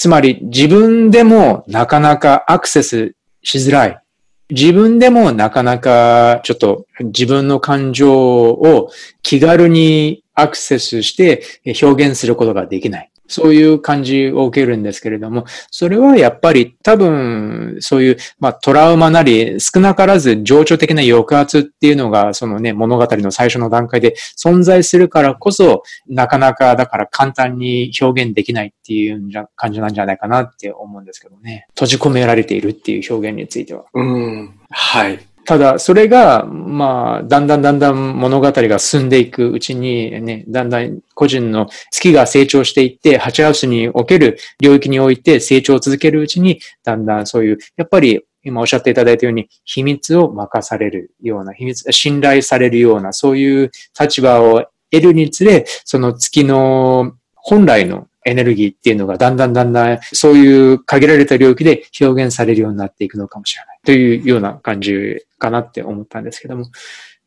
S2: つまり自分でもなかなかアクセスしづらい。自分でもなかなかちょっと自分の感情を気軽にアクセスして表現することができない。そういう感じを受けるんですけれども、それはやっぱり多分、そういう、まあ、トラウマなり、少なからず情緒的な抑圧っていうのが、そのね、物語の最初の段階で存在するからこそ、なかなか、だから簡単に表現できないっていう感じなんじゃないかなって思うんですけどね。閉じ込められているっていう表現については。
S1: うん。はい。
S2: ただ、それが、まあ、だんだんだんだん物語が進んでいくうちに、ね、だんだん個人の月が成長していって、ハチハウスにおける領域において成長を続けるうちに、だんだんそういう、やっぱり今おっしゃっていただいたように、秘密を任されるような、秘密、信頼されるような、そういう立場を得るにつれ、その月の本来のエネルギーっていうのがだんだんだんだんそういう限られた領域で表現されるようになっていくのかもしれないというような感じかなって思ったんですけども、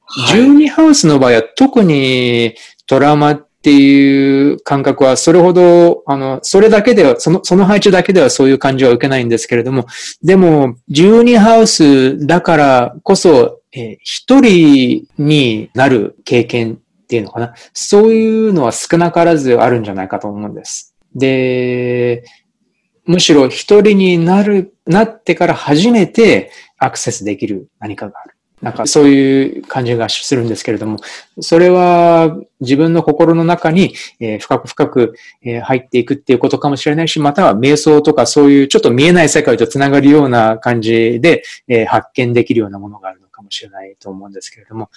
S2: はい、12ハウスの場合は特にトラウマっていう感覚はそれほど、あの、それだけでは、その、その配置だけではそういう感じは受けないんですけれども、でも、12ハウスだからこそ、え一人になる経験っていうのかな。そういうのは少なからずあるんじゃないかと思うんです。で、むしろ一人になる、なってから初めてアクセスできる何かがある。なんかそういう感じがするんですけれども、それは自分の心の中に、深く深く、入っていくっていうことかもしれないし、または瞑想とかそういうちょっと見えない世界とつながるような感じで、発見できるようなものがあるかもしれないと思うんですけれども、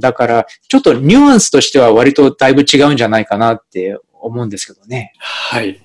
S2: だからちょっとニュアンスとしては割とだいぶ違うんじゃないかなって思うんですけどね。
S1: はい。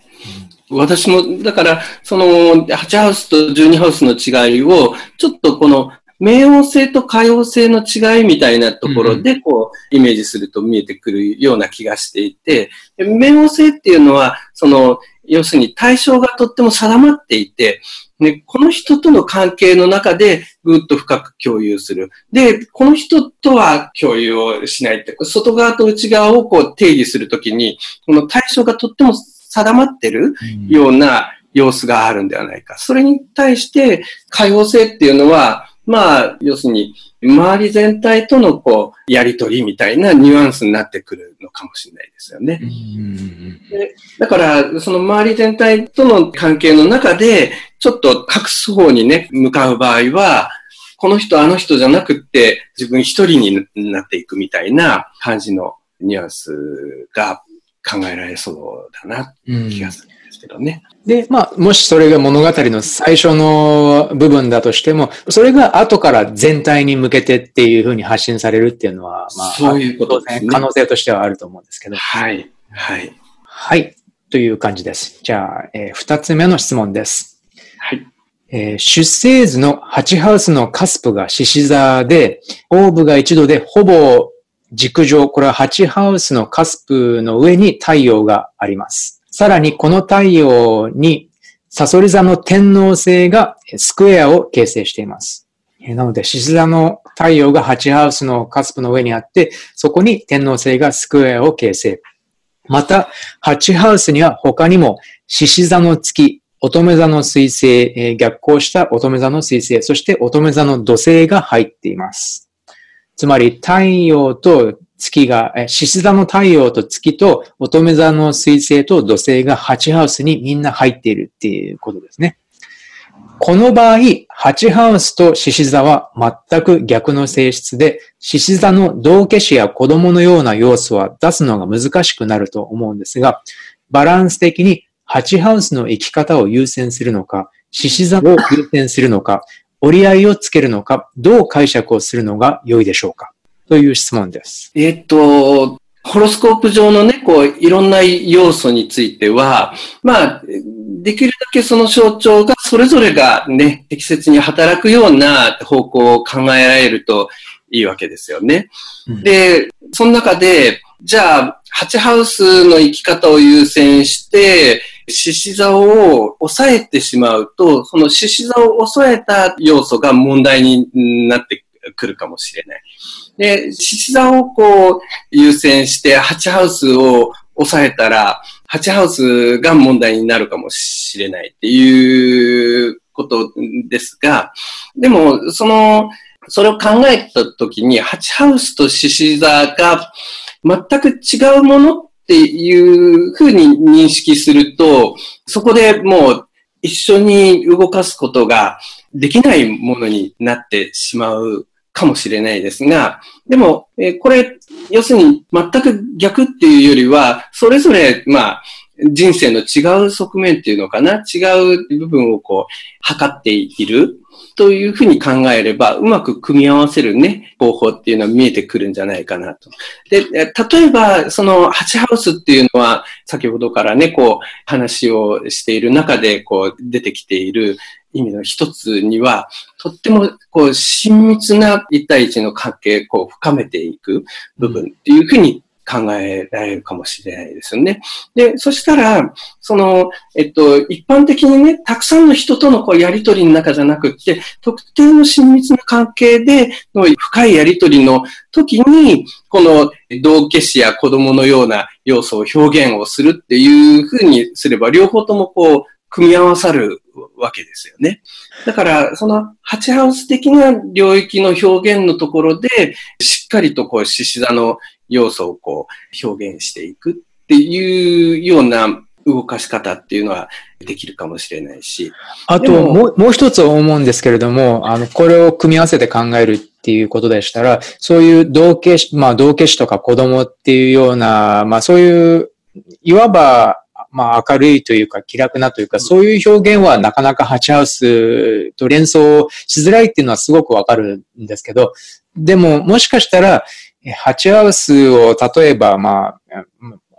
S1: 私も、だから、その、8ハウスと12ハウスの違いを、ちょっとこの、冥王星と海王星の違いみたいなところで、こう、イメージすると見えてくるような気がしていて、冥王星っていうのは、その、要するに対象がとっても定まっていて、ね、この人との関係の中でぐっと深く共有する。で、この人とは共有をしないって、外側と内側をこう定義するときに、この対象がとっても定まってるような様子があるんではないか。それに対して、開放性っていうのは、まあ、要するに、周り全体とのこう、やりとりみたいなニュアンスになってくるのかもしれないですよね。でだから、その周り全体との関係の中で、ちょっと隠す方にね、向かう場合は、この人、あの人じゃなくって、自分一人になっていくみたいな感じのニュアンスが考えられそうだな、気がするですけどね。
S2: で、まあ、もしそれが物語の最初の部分だとしても、それが後から全体に向けてっていうふうに発信されるっていうのは、まあ、
S1: そういうことですね。
S2: 可能性としてはあると思うんですけど。
S1: はい。はい。
S2: はい。という感じです。じゃあ、えー、二つ目の質問です。
S1: はい。
S2: えー、出生図の8ハウスのカスプが獅子座で、オーブが1度でほぼ軸上、これは8ハウスのカスプの上に太陽があります。さらにこの太陽にサソリ座の天皇星がスクエアを形成しています。なので、獅子座の太陽が8ハウスのカスプの上にあって、そこに天皇星がスクエアを形成。また、8ハウスには他にも獅子座の月、乙女座の水星、逆行した乙女座の水星、そして乙女座の土星が入っています。つまり太陽と月が、獅子座の太陽と月と乙女座の水星と土星が8ハウスにみんな入っているっていうことですね。この場合、8ハウスと獅子座は全く逆の性質で、獅子座の道化師や子供のような要素は出すのが難しくなると思うんですが、バランス的に8ハウスの生き方を優先するのか、獅子座を優先するのか、折り合いをつけるのか、どう解釈をするのが良いでしょうか？という質問です。
S1: えっと、ホロスコープ上のね、こう、いろんな要素については、まあ、できるだけその象徴がそれぞれがね、適切に働くような方向を考えられるといいわけですよね。うん、で、その中で、じゃあ、ハチハウスの生き方を優先して、獅子座を抑えてしまうと、その獅子座を抑えた要素が問題になってくるかもしれない。で、獅子座をこう優先してハチハウスを抑えたら、ハチハウスが問題になるかもしれないっていうことですが、でも、その、それを考えたときに、ハチハウスと獅子座が全く違うものっていうふうに認識すると、そこでもう一緒に動かすことができないものになってしまうかもしれないですが、でも、えこれ、要するに全く逆っていうよりは、それぞれ、まあ、人生の違う側面っていうのかな？違う部分をこう、測っている？というふうに考えれば、うまく組み合わせるね、方法っていうのは見えてくるんじゃないかなと。で、例えば、その、ハチハウスっていうのは、先ほどからね、こう、話をしている中で、こう、出てきている意味の一つには、とっても、こう、親密な一対一の関係、こう、深めていく部分っていうふうに考えられるかもしれないですよね。で、そしたら、その、えっと、一般的にね、たくさんの人とのこうやりとりの中じゃなくって、特定の親密な関係での深いやりとりの時に、この道化師や子供のような要素を表現をするっていうふうにすれば、両方ともこう、組み合わさるわけですよね。だから、そのハチハウス的な領域の表現のところで、しっかりとこう、獅子座の要素をこう表現していくっていうような動かし方っていうのはできるかもしれないし。
S2: あと、もう、もう一つ思うんですけれども、あの、これを組み合わせて考えるっていうことでしたら、そういう道化師、まあ、道化師とか子供っていうような、まあ、そういう、いわば、まあ、明るいというか、気楽なというか、そういう表現はなかなかハチハウスと連想しづらいっていうのはすごくわかるんですけど、でも、もしかしたら、ハチハウスを例えば、まあ、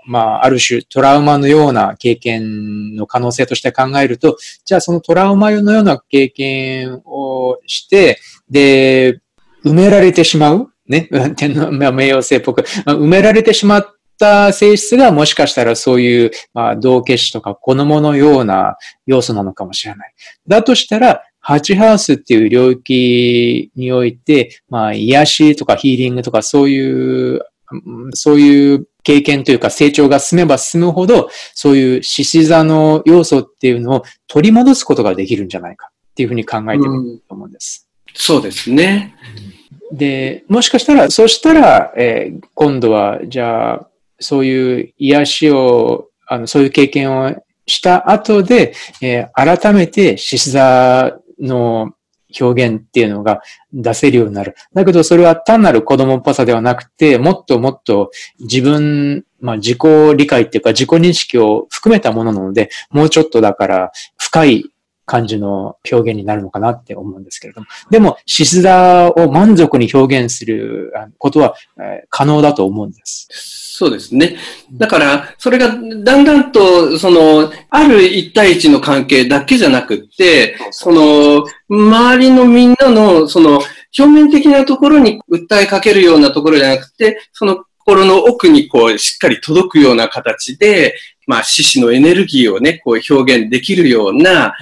S2: まあ、ある種トラウマのような経験の可能性として考えると、じゃあそのトラウマのような経験をして、で、埋められてしまうね、天皇、名誉性っぽく、埋められてしまった性質がもしかしたらそういう、まあ、道化師とか子供のような要素なのかもしれない。だとしたら、ハチハウスっていう領域において、まあ、癒しとかヒーリングとかそういう、そういう経験というか成長が進めば進むほど、そういう獅子座の要素っていうのを取り戻すことができるんじゃないかっていうふうに考えてもいいと思うんです。
S1: うん、そうですね。
S2: で、もしかしたら、そうしたら、えー、今度は、じゃあ、そういう癒しを、あの、そういう経験をした後で、えー、改めて獅子座の表現っていうのが出せるようになる。だけどそれは単なる子供っぽさではなくて、もっともっと自分、まあ自己理解っていうか自己認識を含めたものなので、もうちょっとだから深い感じの表現になるのかなって思うんですけれども。でも、獅子座を満足に表現することは可能だと思うんです。
S1: そうですね。だから、それがだんだんと、その、ある一対一の関係だけじゃなくって、その、周りのみんなの、その、表面的なところに訴えかけるようなところじゃなくて、その心の奥にこう、しっかり届くような形で、まあ、獅子のエネルギーをね、こう表現できるような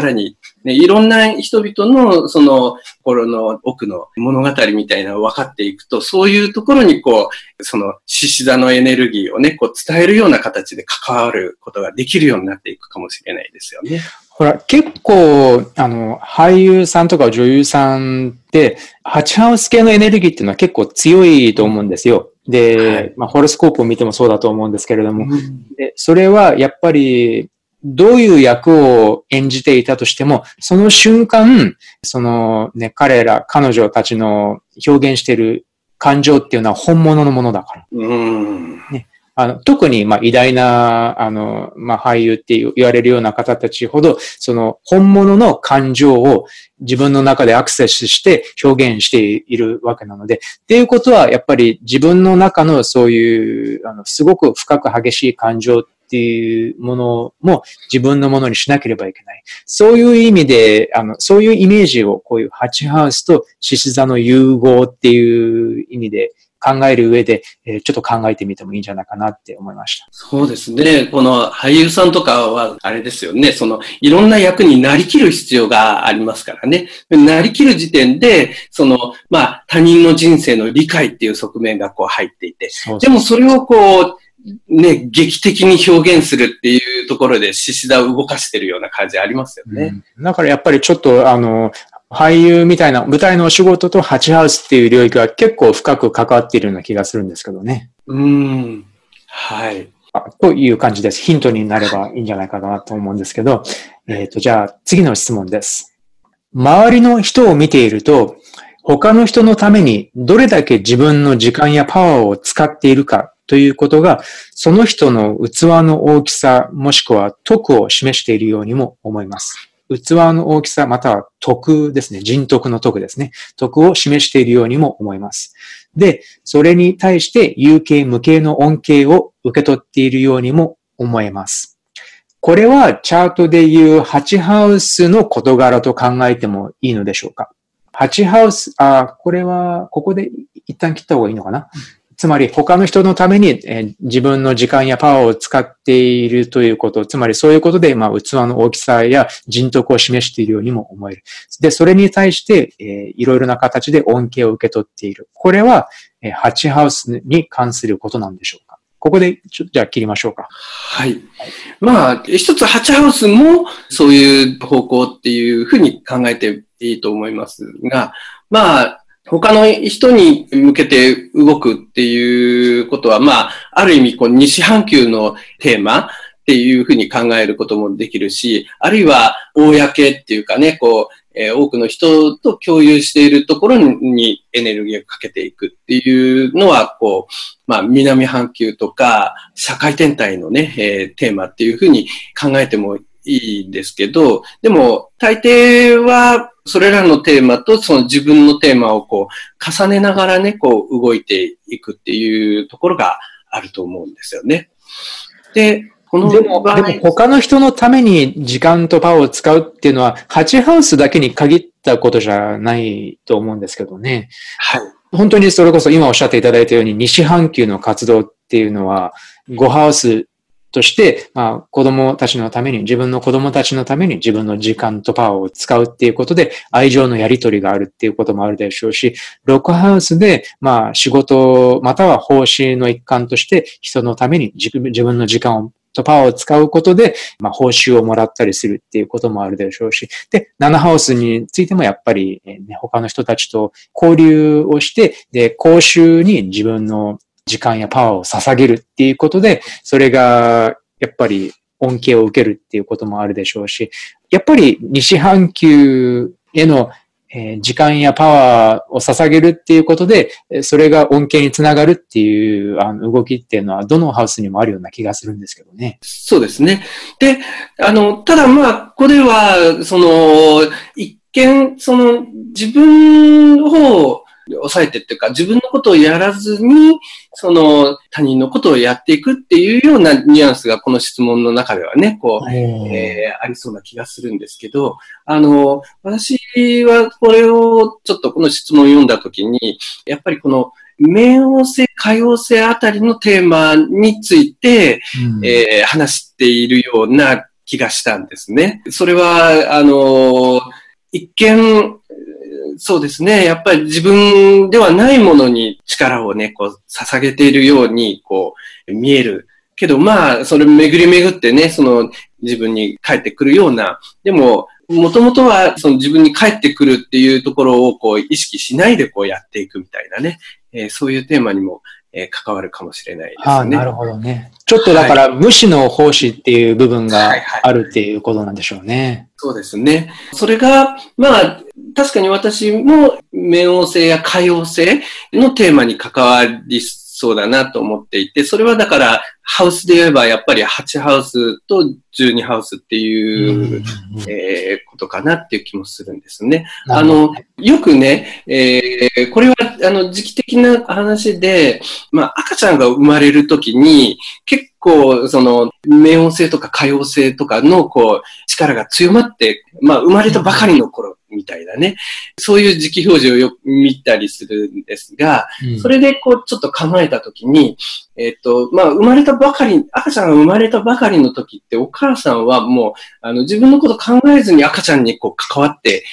S1: 力にね、いろんな人々のその心の奥の物語みたいなのを分かっていくと、そういうところにこう、その獅子座のエネルギーをね、こう伝えるような形で関わることができるようになっていくかもしれないですよね。
S2: ほら、結構、あの、俳優さんとか女優さんって、ハチハウス系のエネルギーっていうのは結構強いと思うんですよ。で、はい、まあ、ホロスコープを見てもそうだと思うんですけれども、うん、でそれはやっぱりどういう役を演じていたとしても、その瞬間、そのね、彼ら、彼女たちの表現している感情っていうのは本物のものだから。うんね、あの特に、まあ、偉大な、あの、まあ、俳優って言われるような方たちほど、その本物の感情を自分の中でアクセスして表現しているわけなので、っていうことは、やっぱり自分の中のそういう、あの、すごく深く激しい感情っていうものも自分のものにしなければいけない。そういう意味で、あの、そういうイメージをこういう8ハウスと獅子座の融合っていう意味で考える上で、えー、ちょっと考えてみてもいいんじゃないかなって思いました。
S1: そうですね。この俳優さんとかは、あれですよね。その、いろんな役になりきる必要がありますからね。なりきる時点で、その、まあ、他人の人生の理解っていう側面がこう入っていて、でもそれをこう、ね、劇的に表現するっていうところで獅子座を動かしてるような感じありますよね。
S2: うん、だからやっぱりちょっと、あの、俳優みたいな舞台のお仕事とハチハウスっていう領域は結構深く関わっているような気がするんですけどね。
S1: うん。はい。
S2: という感じです。ヒントになればいいんじゃないかなと思うんですけど、えっ、ー、と、じゃあ次の質問です。周りの人を見ていると、他の人のためにどれだけ自分の時間やパワーを使っているかということが、その人の器の大きさもしくは徳を示しているようにも思います。器の大きさ、または徳ですね。人徳の徳ですね。徳を示しているようにも思います。で、それに対して有形無形の恩恵を受け取っているようにも思えます。これはチャートでいう8ハウスの事柄と考えてもいいのでしょうか ?8 ハウス、あ、これは、ここで一旦切った方がいいのかな、つまり他の人のために、え自分の時間やパワーを使っているということ、つまりそういうことで、まあ、器の大きさや人徳を示しているようにも思える。で、それに対して、え、いろいろな形で恩恵を受け取っている。これは、えー、ハチハウスに関することなんでしょうか？ここで、ちょっとじゃあ切りましょうか。
S1: はい。まあ、一つハチハウスもそういう方向っていうふうに考えていいと思いますが、まあ、他の人に向けて動くっていうことは、まあ、ある意味、こう、西半球のテーマっていうふうに考えることもできるし、あるいは、公っていうかね、こう、えー、多くの人と共有しているところにエネルギーをかけていくっていうのは、こう、まあ、南半球とか、社会天体のね、えー、テーマっていうふうに考えてもいいんですけど、でも、大抵は、それらのテーマとその自分のテーマをこう重ねながらね、こう動いていくっていうところがあると思うんですよね。
S2: で、このでも、でも他の人のために時間とパワーを使うっていうのは、ハチハウスだけに限ったことじゃないと思うんですけどね。
S1: はい。
S2: 本当にそれこそ今おっしゃっていただいたように、西半球の活動っていうのは、5ハウスとして、まあ、子供たちのために、自分の子供たちのために自分の時間とパワーを使うっていうことで、愛情のやりとりがあるっていうこともあるでしょうし、ロックハウスで、まあ、仕事、または奉仕の一環として、人のために自分の時間をとパワーを使うことで、まあ、報酬をもらったりするっていうこともあるでしょうし、で、ナナハウスについてもやっぱり、ね、他の人たちと交流をして、で、講習に自分の時間やパワーを捧げるっていうことで、それがやっぱり恩恵を受けるっていうこともあるでしょうし、やっぱり西半球への時間やパワーを捧げるっていうことで、それが恩恵につながるっていうあの動きっていうのは、どのハウスにもあるような気がするんですけどね。
S1: そうですね。で、あの、ただまあ、これは、その、一見、その、自分を抑えてっていうか、自分のことをやらずに、その他人のことをやっていくっていうようなニュアンスがこの質問の中ではね、こう、えー、ありそうな気がするんですけど、あの、私はこれをちょっとこの質問を読んだときに、やっぱりこの、冥王星、海王星あたりのテーマについて、うん、えー、話しているような気がしたんですね。それは、あの、一見、そうですね。やっぱり自分ではないものに力をね、こう、捧げているように、こう、見える。けど、まあ、それ巡り巡ってね、その、自分に返ってくるような、でも、もともとは、その自分に返ってくるっていうところを、こう、意識しないで、こう、やっていくみたいなね、えー、そういうテーマにも、えー、関わるかもしれないですね。ああ、
S2: なるほどね。ちょっとだから、はい、無視の奉仕っていう部分があるっていうことなんでしょうね。はいはい、
S1: そうですね。それが、まあ、確かに私も冥王星や海王星のテーマに関わりそうだなと思っていて、それはだから、ハウスで言えばやっぱり8ハウスと12ハウスっていう、えー、ことかなっていう気もするんですね。あの、よくね、えー、これはあの時期的な話で、まあ赤ちゃんが生まれるときに結構、その、冥王星とか海王星とかの、こう、力が強まって、まあ、生まれたばかりの頃みたいなね、そういう時期表示をよく見たりするんですが、うん、それで、こう、ちょっと構えたときに、えっ、と、まあ、生まれたばかり、赤ちゃんが生まれたばかりの時って、お母さんはもう、あの、自分のこと考えずに赤ちゃんにこう、関わって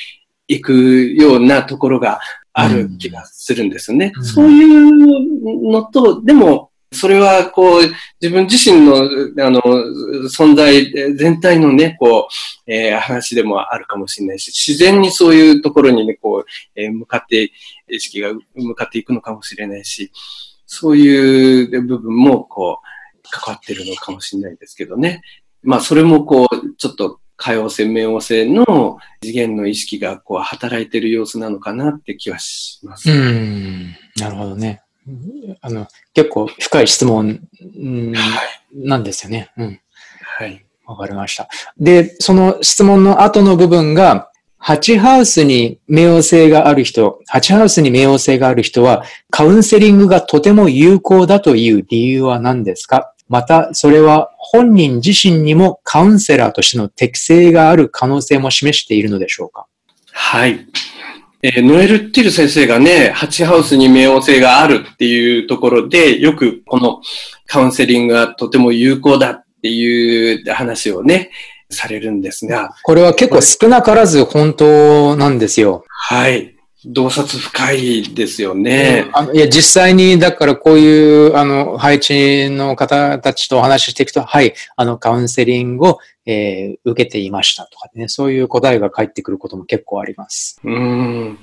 S1: いくようなところがある気がするんですね。うん、そういうのと、でも、それは、こう、自分自身の、あの、存在全体のね、こう、えー、話でもあるかもしれないし、自然にそういうところにね、こう、えー、向かって、意識が向かっていくのかもしれないし、そういう部分も、こう、関わってるのかもしれないですけどね。まあ、それも、こう、ちょっと、可用性、冥王星の次元の意識がこう働いてる様子なのかなって気はします。
S2: うん。なるほどね。あの、結構深い質問なんですよね。うん。
S1: はい。
S2: わかりました。で、その質問の後の部分が、8ハウスに冥王星がある人、8ハウスに冥王星がある人は、カウンセリングがとても有効だという理由は何ですか？また、それは本人自身にもカウンセラーとしての適性がある可能性も示しているのでしょうか？
S1: はい。えー、ノエル・ティル先生がね、ハチハウスに冥王星があるっていうところで、よくこのカウンセリングがとても有効だっていう話をね、されるんですが。
S2: これは結構少なからず本当なんですよ。
S1: はい。洞察深いですよね。
S2: あのいや、実際に、だからこういう、あの、配置の方たちとお話ししていくと、はい、あの、カウンセリングを、えー、受けていましたとかね、そういう答えが返ってくることも結構あります。
S1: うん。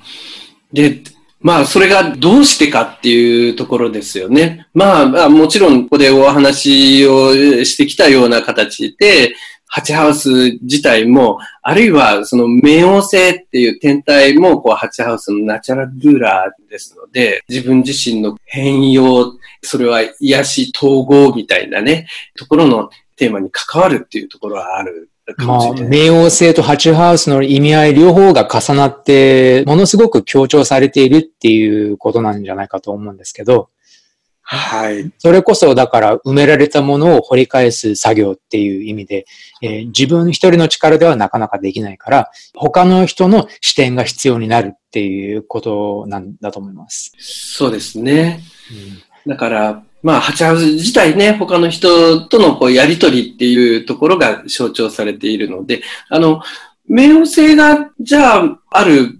S1: で、まあ、それがどうしてかっていうところですよね。まあ、まあ、もちろん、ここでお話をしてきたような形で、ハチハウス自体も、あるいはその冥王星っていう天体も、こう、ハチハウスのナチュラルルーラーですので、自分自身の変容、それは癒し統合みたいなね、ところのテーマに関わるっていうところはある
S2: まあ、冥王星とハチハウスの意味合い両方が重なって、ものすごく強調されているっていうことなんじゃないかと思うんですけど、
S1: はい。
S2: それこそ、だから埋められたものを掘り返す作業っていう意味で、えー、自分一人の力ではなかなかできないから、他の人の視点が必要になるっていうことなんだと思います。
S1: そうですね。うん、だから、まあ、ハチハウス自体ね、他の人とのこうやりとりっていうところが象徴されているので、あの、冥王星が、じゃあ、ある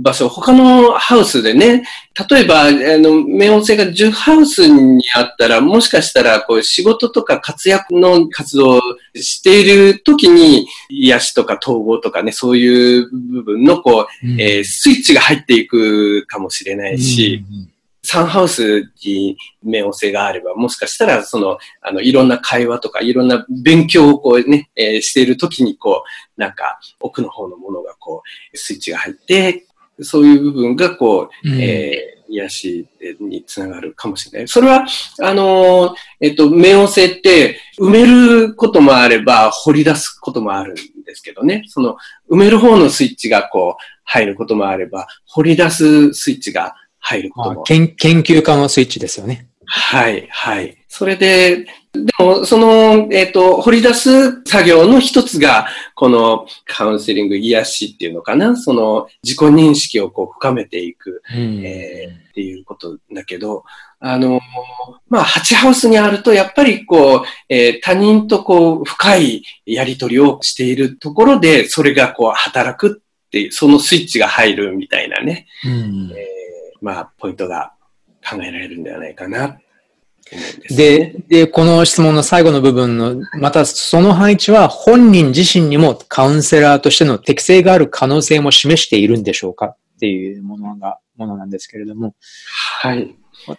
S1: 場所、他のハウスでね、例えば、あの、冥王星が10ハウスにあったら、もしかしたら、こう、仕事とか活躍の活動をしている時に、癒しとか統合とかね、そういう部分の、こう、うん、えー、スイッチが入っていくかもしれないし、うんうんサンハウスに冥王星があれば、もしかしたら、その、あの、いろんな会話とか、いろんな勉強をこうね、えー、しているときに、こう、なんか、奥の方のものがこう、スイッチが入って、そういう部分が、こう、うん、えー、癒しにつながるかもしれない。それは、あの、えっと、冥王星って埋めることもあれば掘り出すこともあるんですけどね。その埋める方のスイッチがこう入ることもあれば、掘り出すスイッチが入ることも。
S2: 研研究家のスイッチですよね。
S1: はい、はい。それで、でも、その、えっ、ー、と、掘り出す作業の一つが、このカウンセリング、癒しっていうのかな、その自己認識をこう深めていく、うん、えー、っていうことだけど、あの、まあ、ハチハウスにあると、やっぱりこう、えー、他人とこう、深いやりとりをしているところで、それがこう、働くっていう、そのスイッチが入るみたいなね、うん、えーまあ、ポイントが考えられるんではないかな。
S2: で、で、この質問の最後の部分の、またその配置は本人自身にもカウンセラーとしての適性がある可能性も示しているんでしょうかっていうものが、ものなんですけれども。
S1: はい。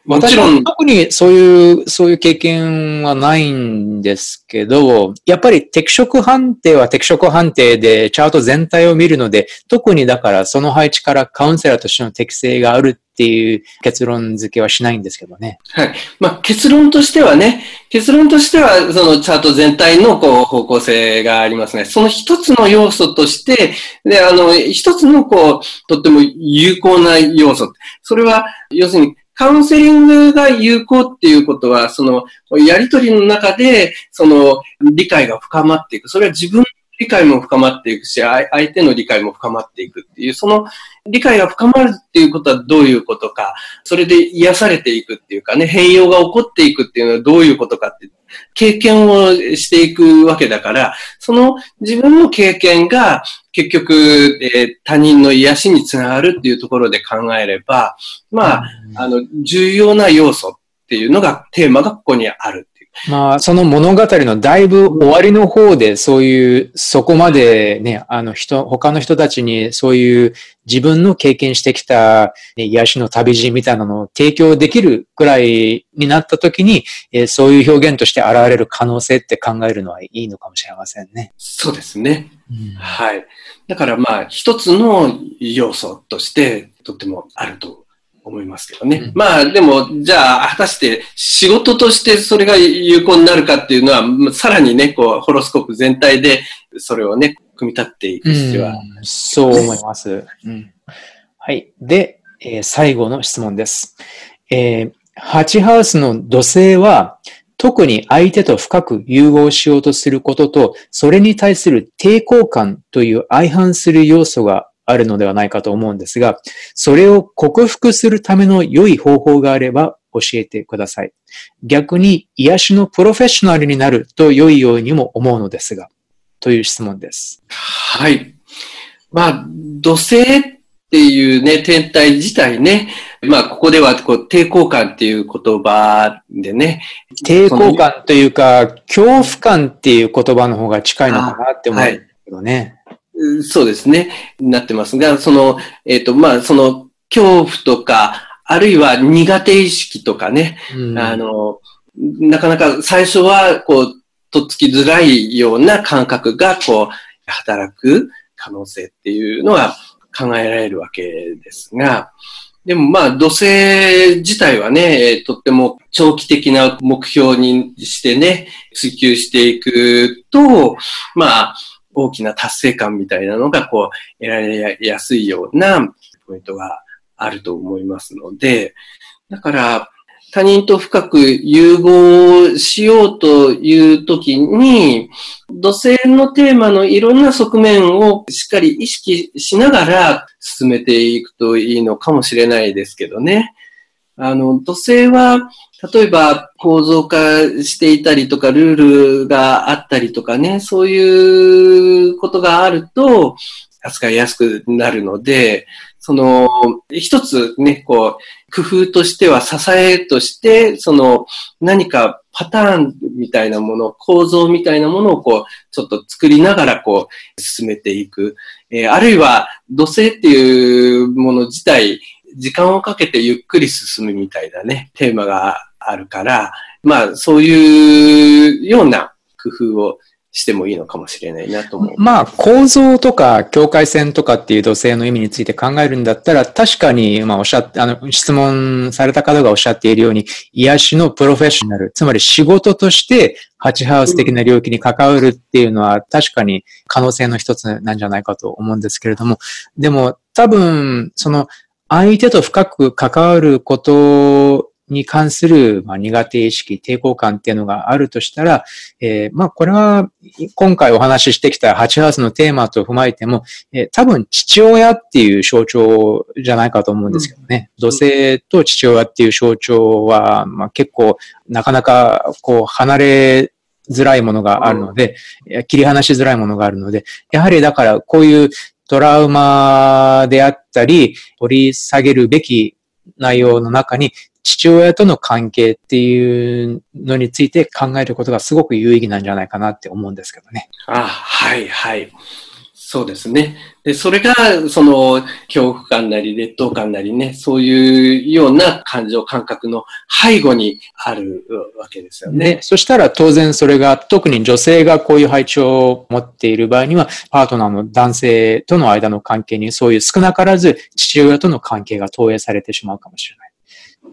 S2: 私は特にそういう、そういう経験はないんですけど、やっぱり適色判定は適色判定でチャート全体を見るので、特にだからその配置からカウンセラーとしての適性があるっていう結論付けはしないんですけどね。
S1: はい。まあ結論としてはね、結論としてはそのチャート全体のこう方向性がありますね。その一つの要素として、で、あの、一つのこう、とっても有効な要素。それは、要するにカウンセリングが有効っていうことは、その、やりとりの中で、その、理解が深まっていく。それは自分理解も深まっていくし、相手の理解も深まっていくっていう、その理解が深まるっていうことはどういうことか、それで癒されていくっていうかね、変容が起こっていくっていうのはどういうことかって、経験をしていくわけだから、その自分の経験が結局、えー、他人の癒しにつながるっていうところで考えれば、まあ、あの、重要な要素っていうのが、テーマがここにある。
S2: まあ、その物語のだいぶ終わりの方で、そういう、そこまでね、あの人、他の人たちにそういう自分の経験してきた、ね、癒しの旅路みたいなのを提供できるくらいになった時に、えー、そういう表現として現れる可能性って考えるのはいいのかもしれませんね。
S1: そうですね。うん、はい。だからまあ、一つの要素としてとってもあると思いますけどね。うん、まあでも、じゃあ、果たして仕事としてそれが有効になるかっていうのは、さらにね、こう、ホロスコープ全体でそれをね、組み立っていく必要は、うん、
S2: そう思います。うん、はい。で、えー、最後の質問です。えー、ハチハウスの土星は、特に相手と深く融合しようとすることと、それに対する抵抗感という相反する要素があるのではないかと思うんですが、それを克服するための良い方法があれば教えてください。逆に癒しのプロフェッショナルになると良いようにも思うのですが、という質問です。
S1: はい。まあ、土星っていうね、天体自体ね、まあ、ここではこう抵抗感っていう言葉でね。
S2: 抵抗感というか、恐怖感っていう言葉の方が近いのかなって思うんですけどね。
S1: そうですね。なってますが、その、えっ、ー、と、まあ、その、恐怖とか、あるいは苦手意識とかね、うん、あの、なかなか最初は、こう、とっつきづらいような感覚が、こう、働く可能性っていうのは考えられるわけですが、でもまあ、土星自体はね、とっても長期的な目標にしてね、追求していくと、まあ、大きな達成感みたいなのが、こう、得られやすいようなポイントがあると思いますので、だから、他人と深く融合しようというときに、土星のテーマのいろんな側面をしっかり意識しながら進めていくといいのかもしれないですけどね。あの、土星は例えば構造化していたりとか、ルールがあったりとかね、そういうことがあると、扱いやすくなるので、その、一つね、こう、工夫としては支えとして、その、何かパターンみたいなもの、構造みたいなものをこう、ちょっと作りながらこう、進めていく。えー、あるいは、土星っていうもの自体、時間をかけてゆっくり進むみたいなね、テーマがあるから、まあ、そういうような工夫をしてもいいのかもしれないなと思う。
S2: まあ、構造とか境界線とかっていう土星の意味について考えるんだったら、確かに、まあ、おっしゃって、あの、質問された方がおっしゃっているように、癒しのプロフェッショナル、つまり仕事としてハチハウス的な領域に関わるっていうのは、確かに可能性の一つなんじゃないかと思うんですけれども、でも、多分、その、相手と深く関わることに関する、まあ、苦手意識、抵抗感っていうのがあるとしたら、えー、まあ、これは、今回お話ししてきたハチハウスのテーマと踏まえても、えー、多分父親っていう象徴じゃないかと思うんですけどね。うん、土星と父親っていう象徴は、まあ、結構、なかなか、こう、離れづらいものがあるので、うん、切り離しづらいものがあるので、やはりだからこういうトラウマであったり、掘り下げるべき内容の中に父親との関係っていうのについて考えることがすごく有意義なんじゃないかなって思うんですけどね。
S1: あはいはい。そうですね。で、それが、その、恐怖感なり、劣等感なりね、そういうような感情、感覚の背後にあるわけですよね。
S2: そしたら当然それが、特に女性がこういう配置を持っている場合には、パートナーの男性との間の関係に、そういう少なからず父親との関係が投影されてしまうかもしれない。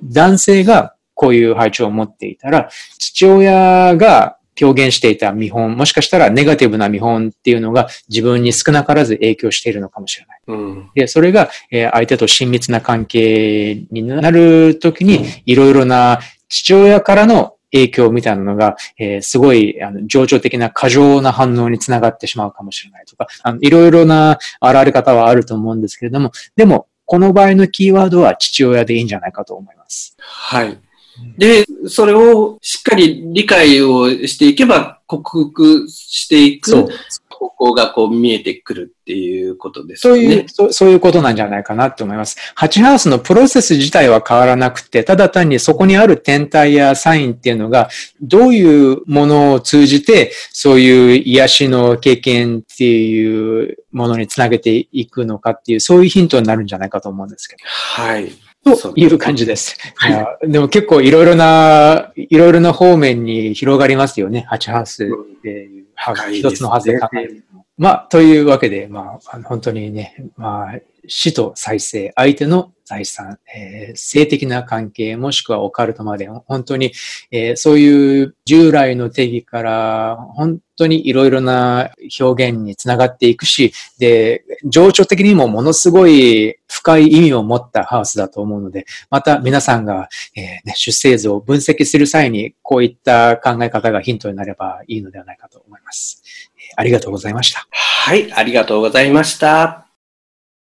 S2: 男性がこういう配置を持っていたら、父親が表現していた見本、もしかしたらネガティブな見本っていうのが自分に少なからず影響しているのかもしれない。うん、で、それが、えー、相手と親密な関係になるときに、いろいろな父親からの影響みたいなのが、えー、すごい、あの、情緒的な過剰な反応につながってしまうかもしれないとか、あの、いろいろな現れ方はあると思うんですけれども、でも、この場合のキーワードは父親でいいんじゃないかと思います。
S1: はい。で、それをしっかり理解をしていけば克服していく方向がこう見えてくるっていうことです
S2: ね。そういうそ、そういうことなんじゃないかなと思います。ハチハウスのプロセス自体は変わらなくて、ただ単にそこにある天体やサインっていうのが、どういうものを通じて、そういう癒しの経験っていうものにつなげていくのかっていう、そういうヒントになるんじゃないかと思うんですけど。
S1: はい。
S2: という感じです。はい、でも結構いろいろな、いろいろな方面に広がりますよね。ハチハウスっていう、一つのハウスで考える。まあ、というわけで、まあ、本当にね、まあ、死と再生、相手の財産、えー、性的な関係、もしくはオカルトまで、本当に、えー、そういう従来の定義から、本当にいろいろな表現につながっていくし、で、情緒的にもものすごい深い意味を持ったハウスだと思うので、また皆さんが、えーね、出生図を分析する際に、こういった考え方がヒントになればいいのではないかと思います。ありがとうございました。
S1: はい、ありがとうございました。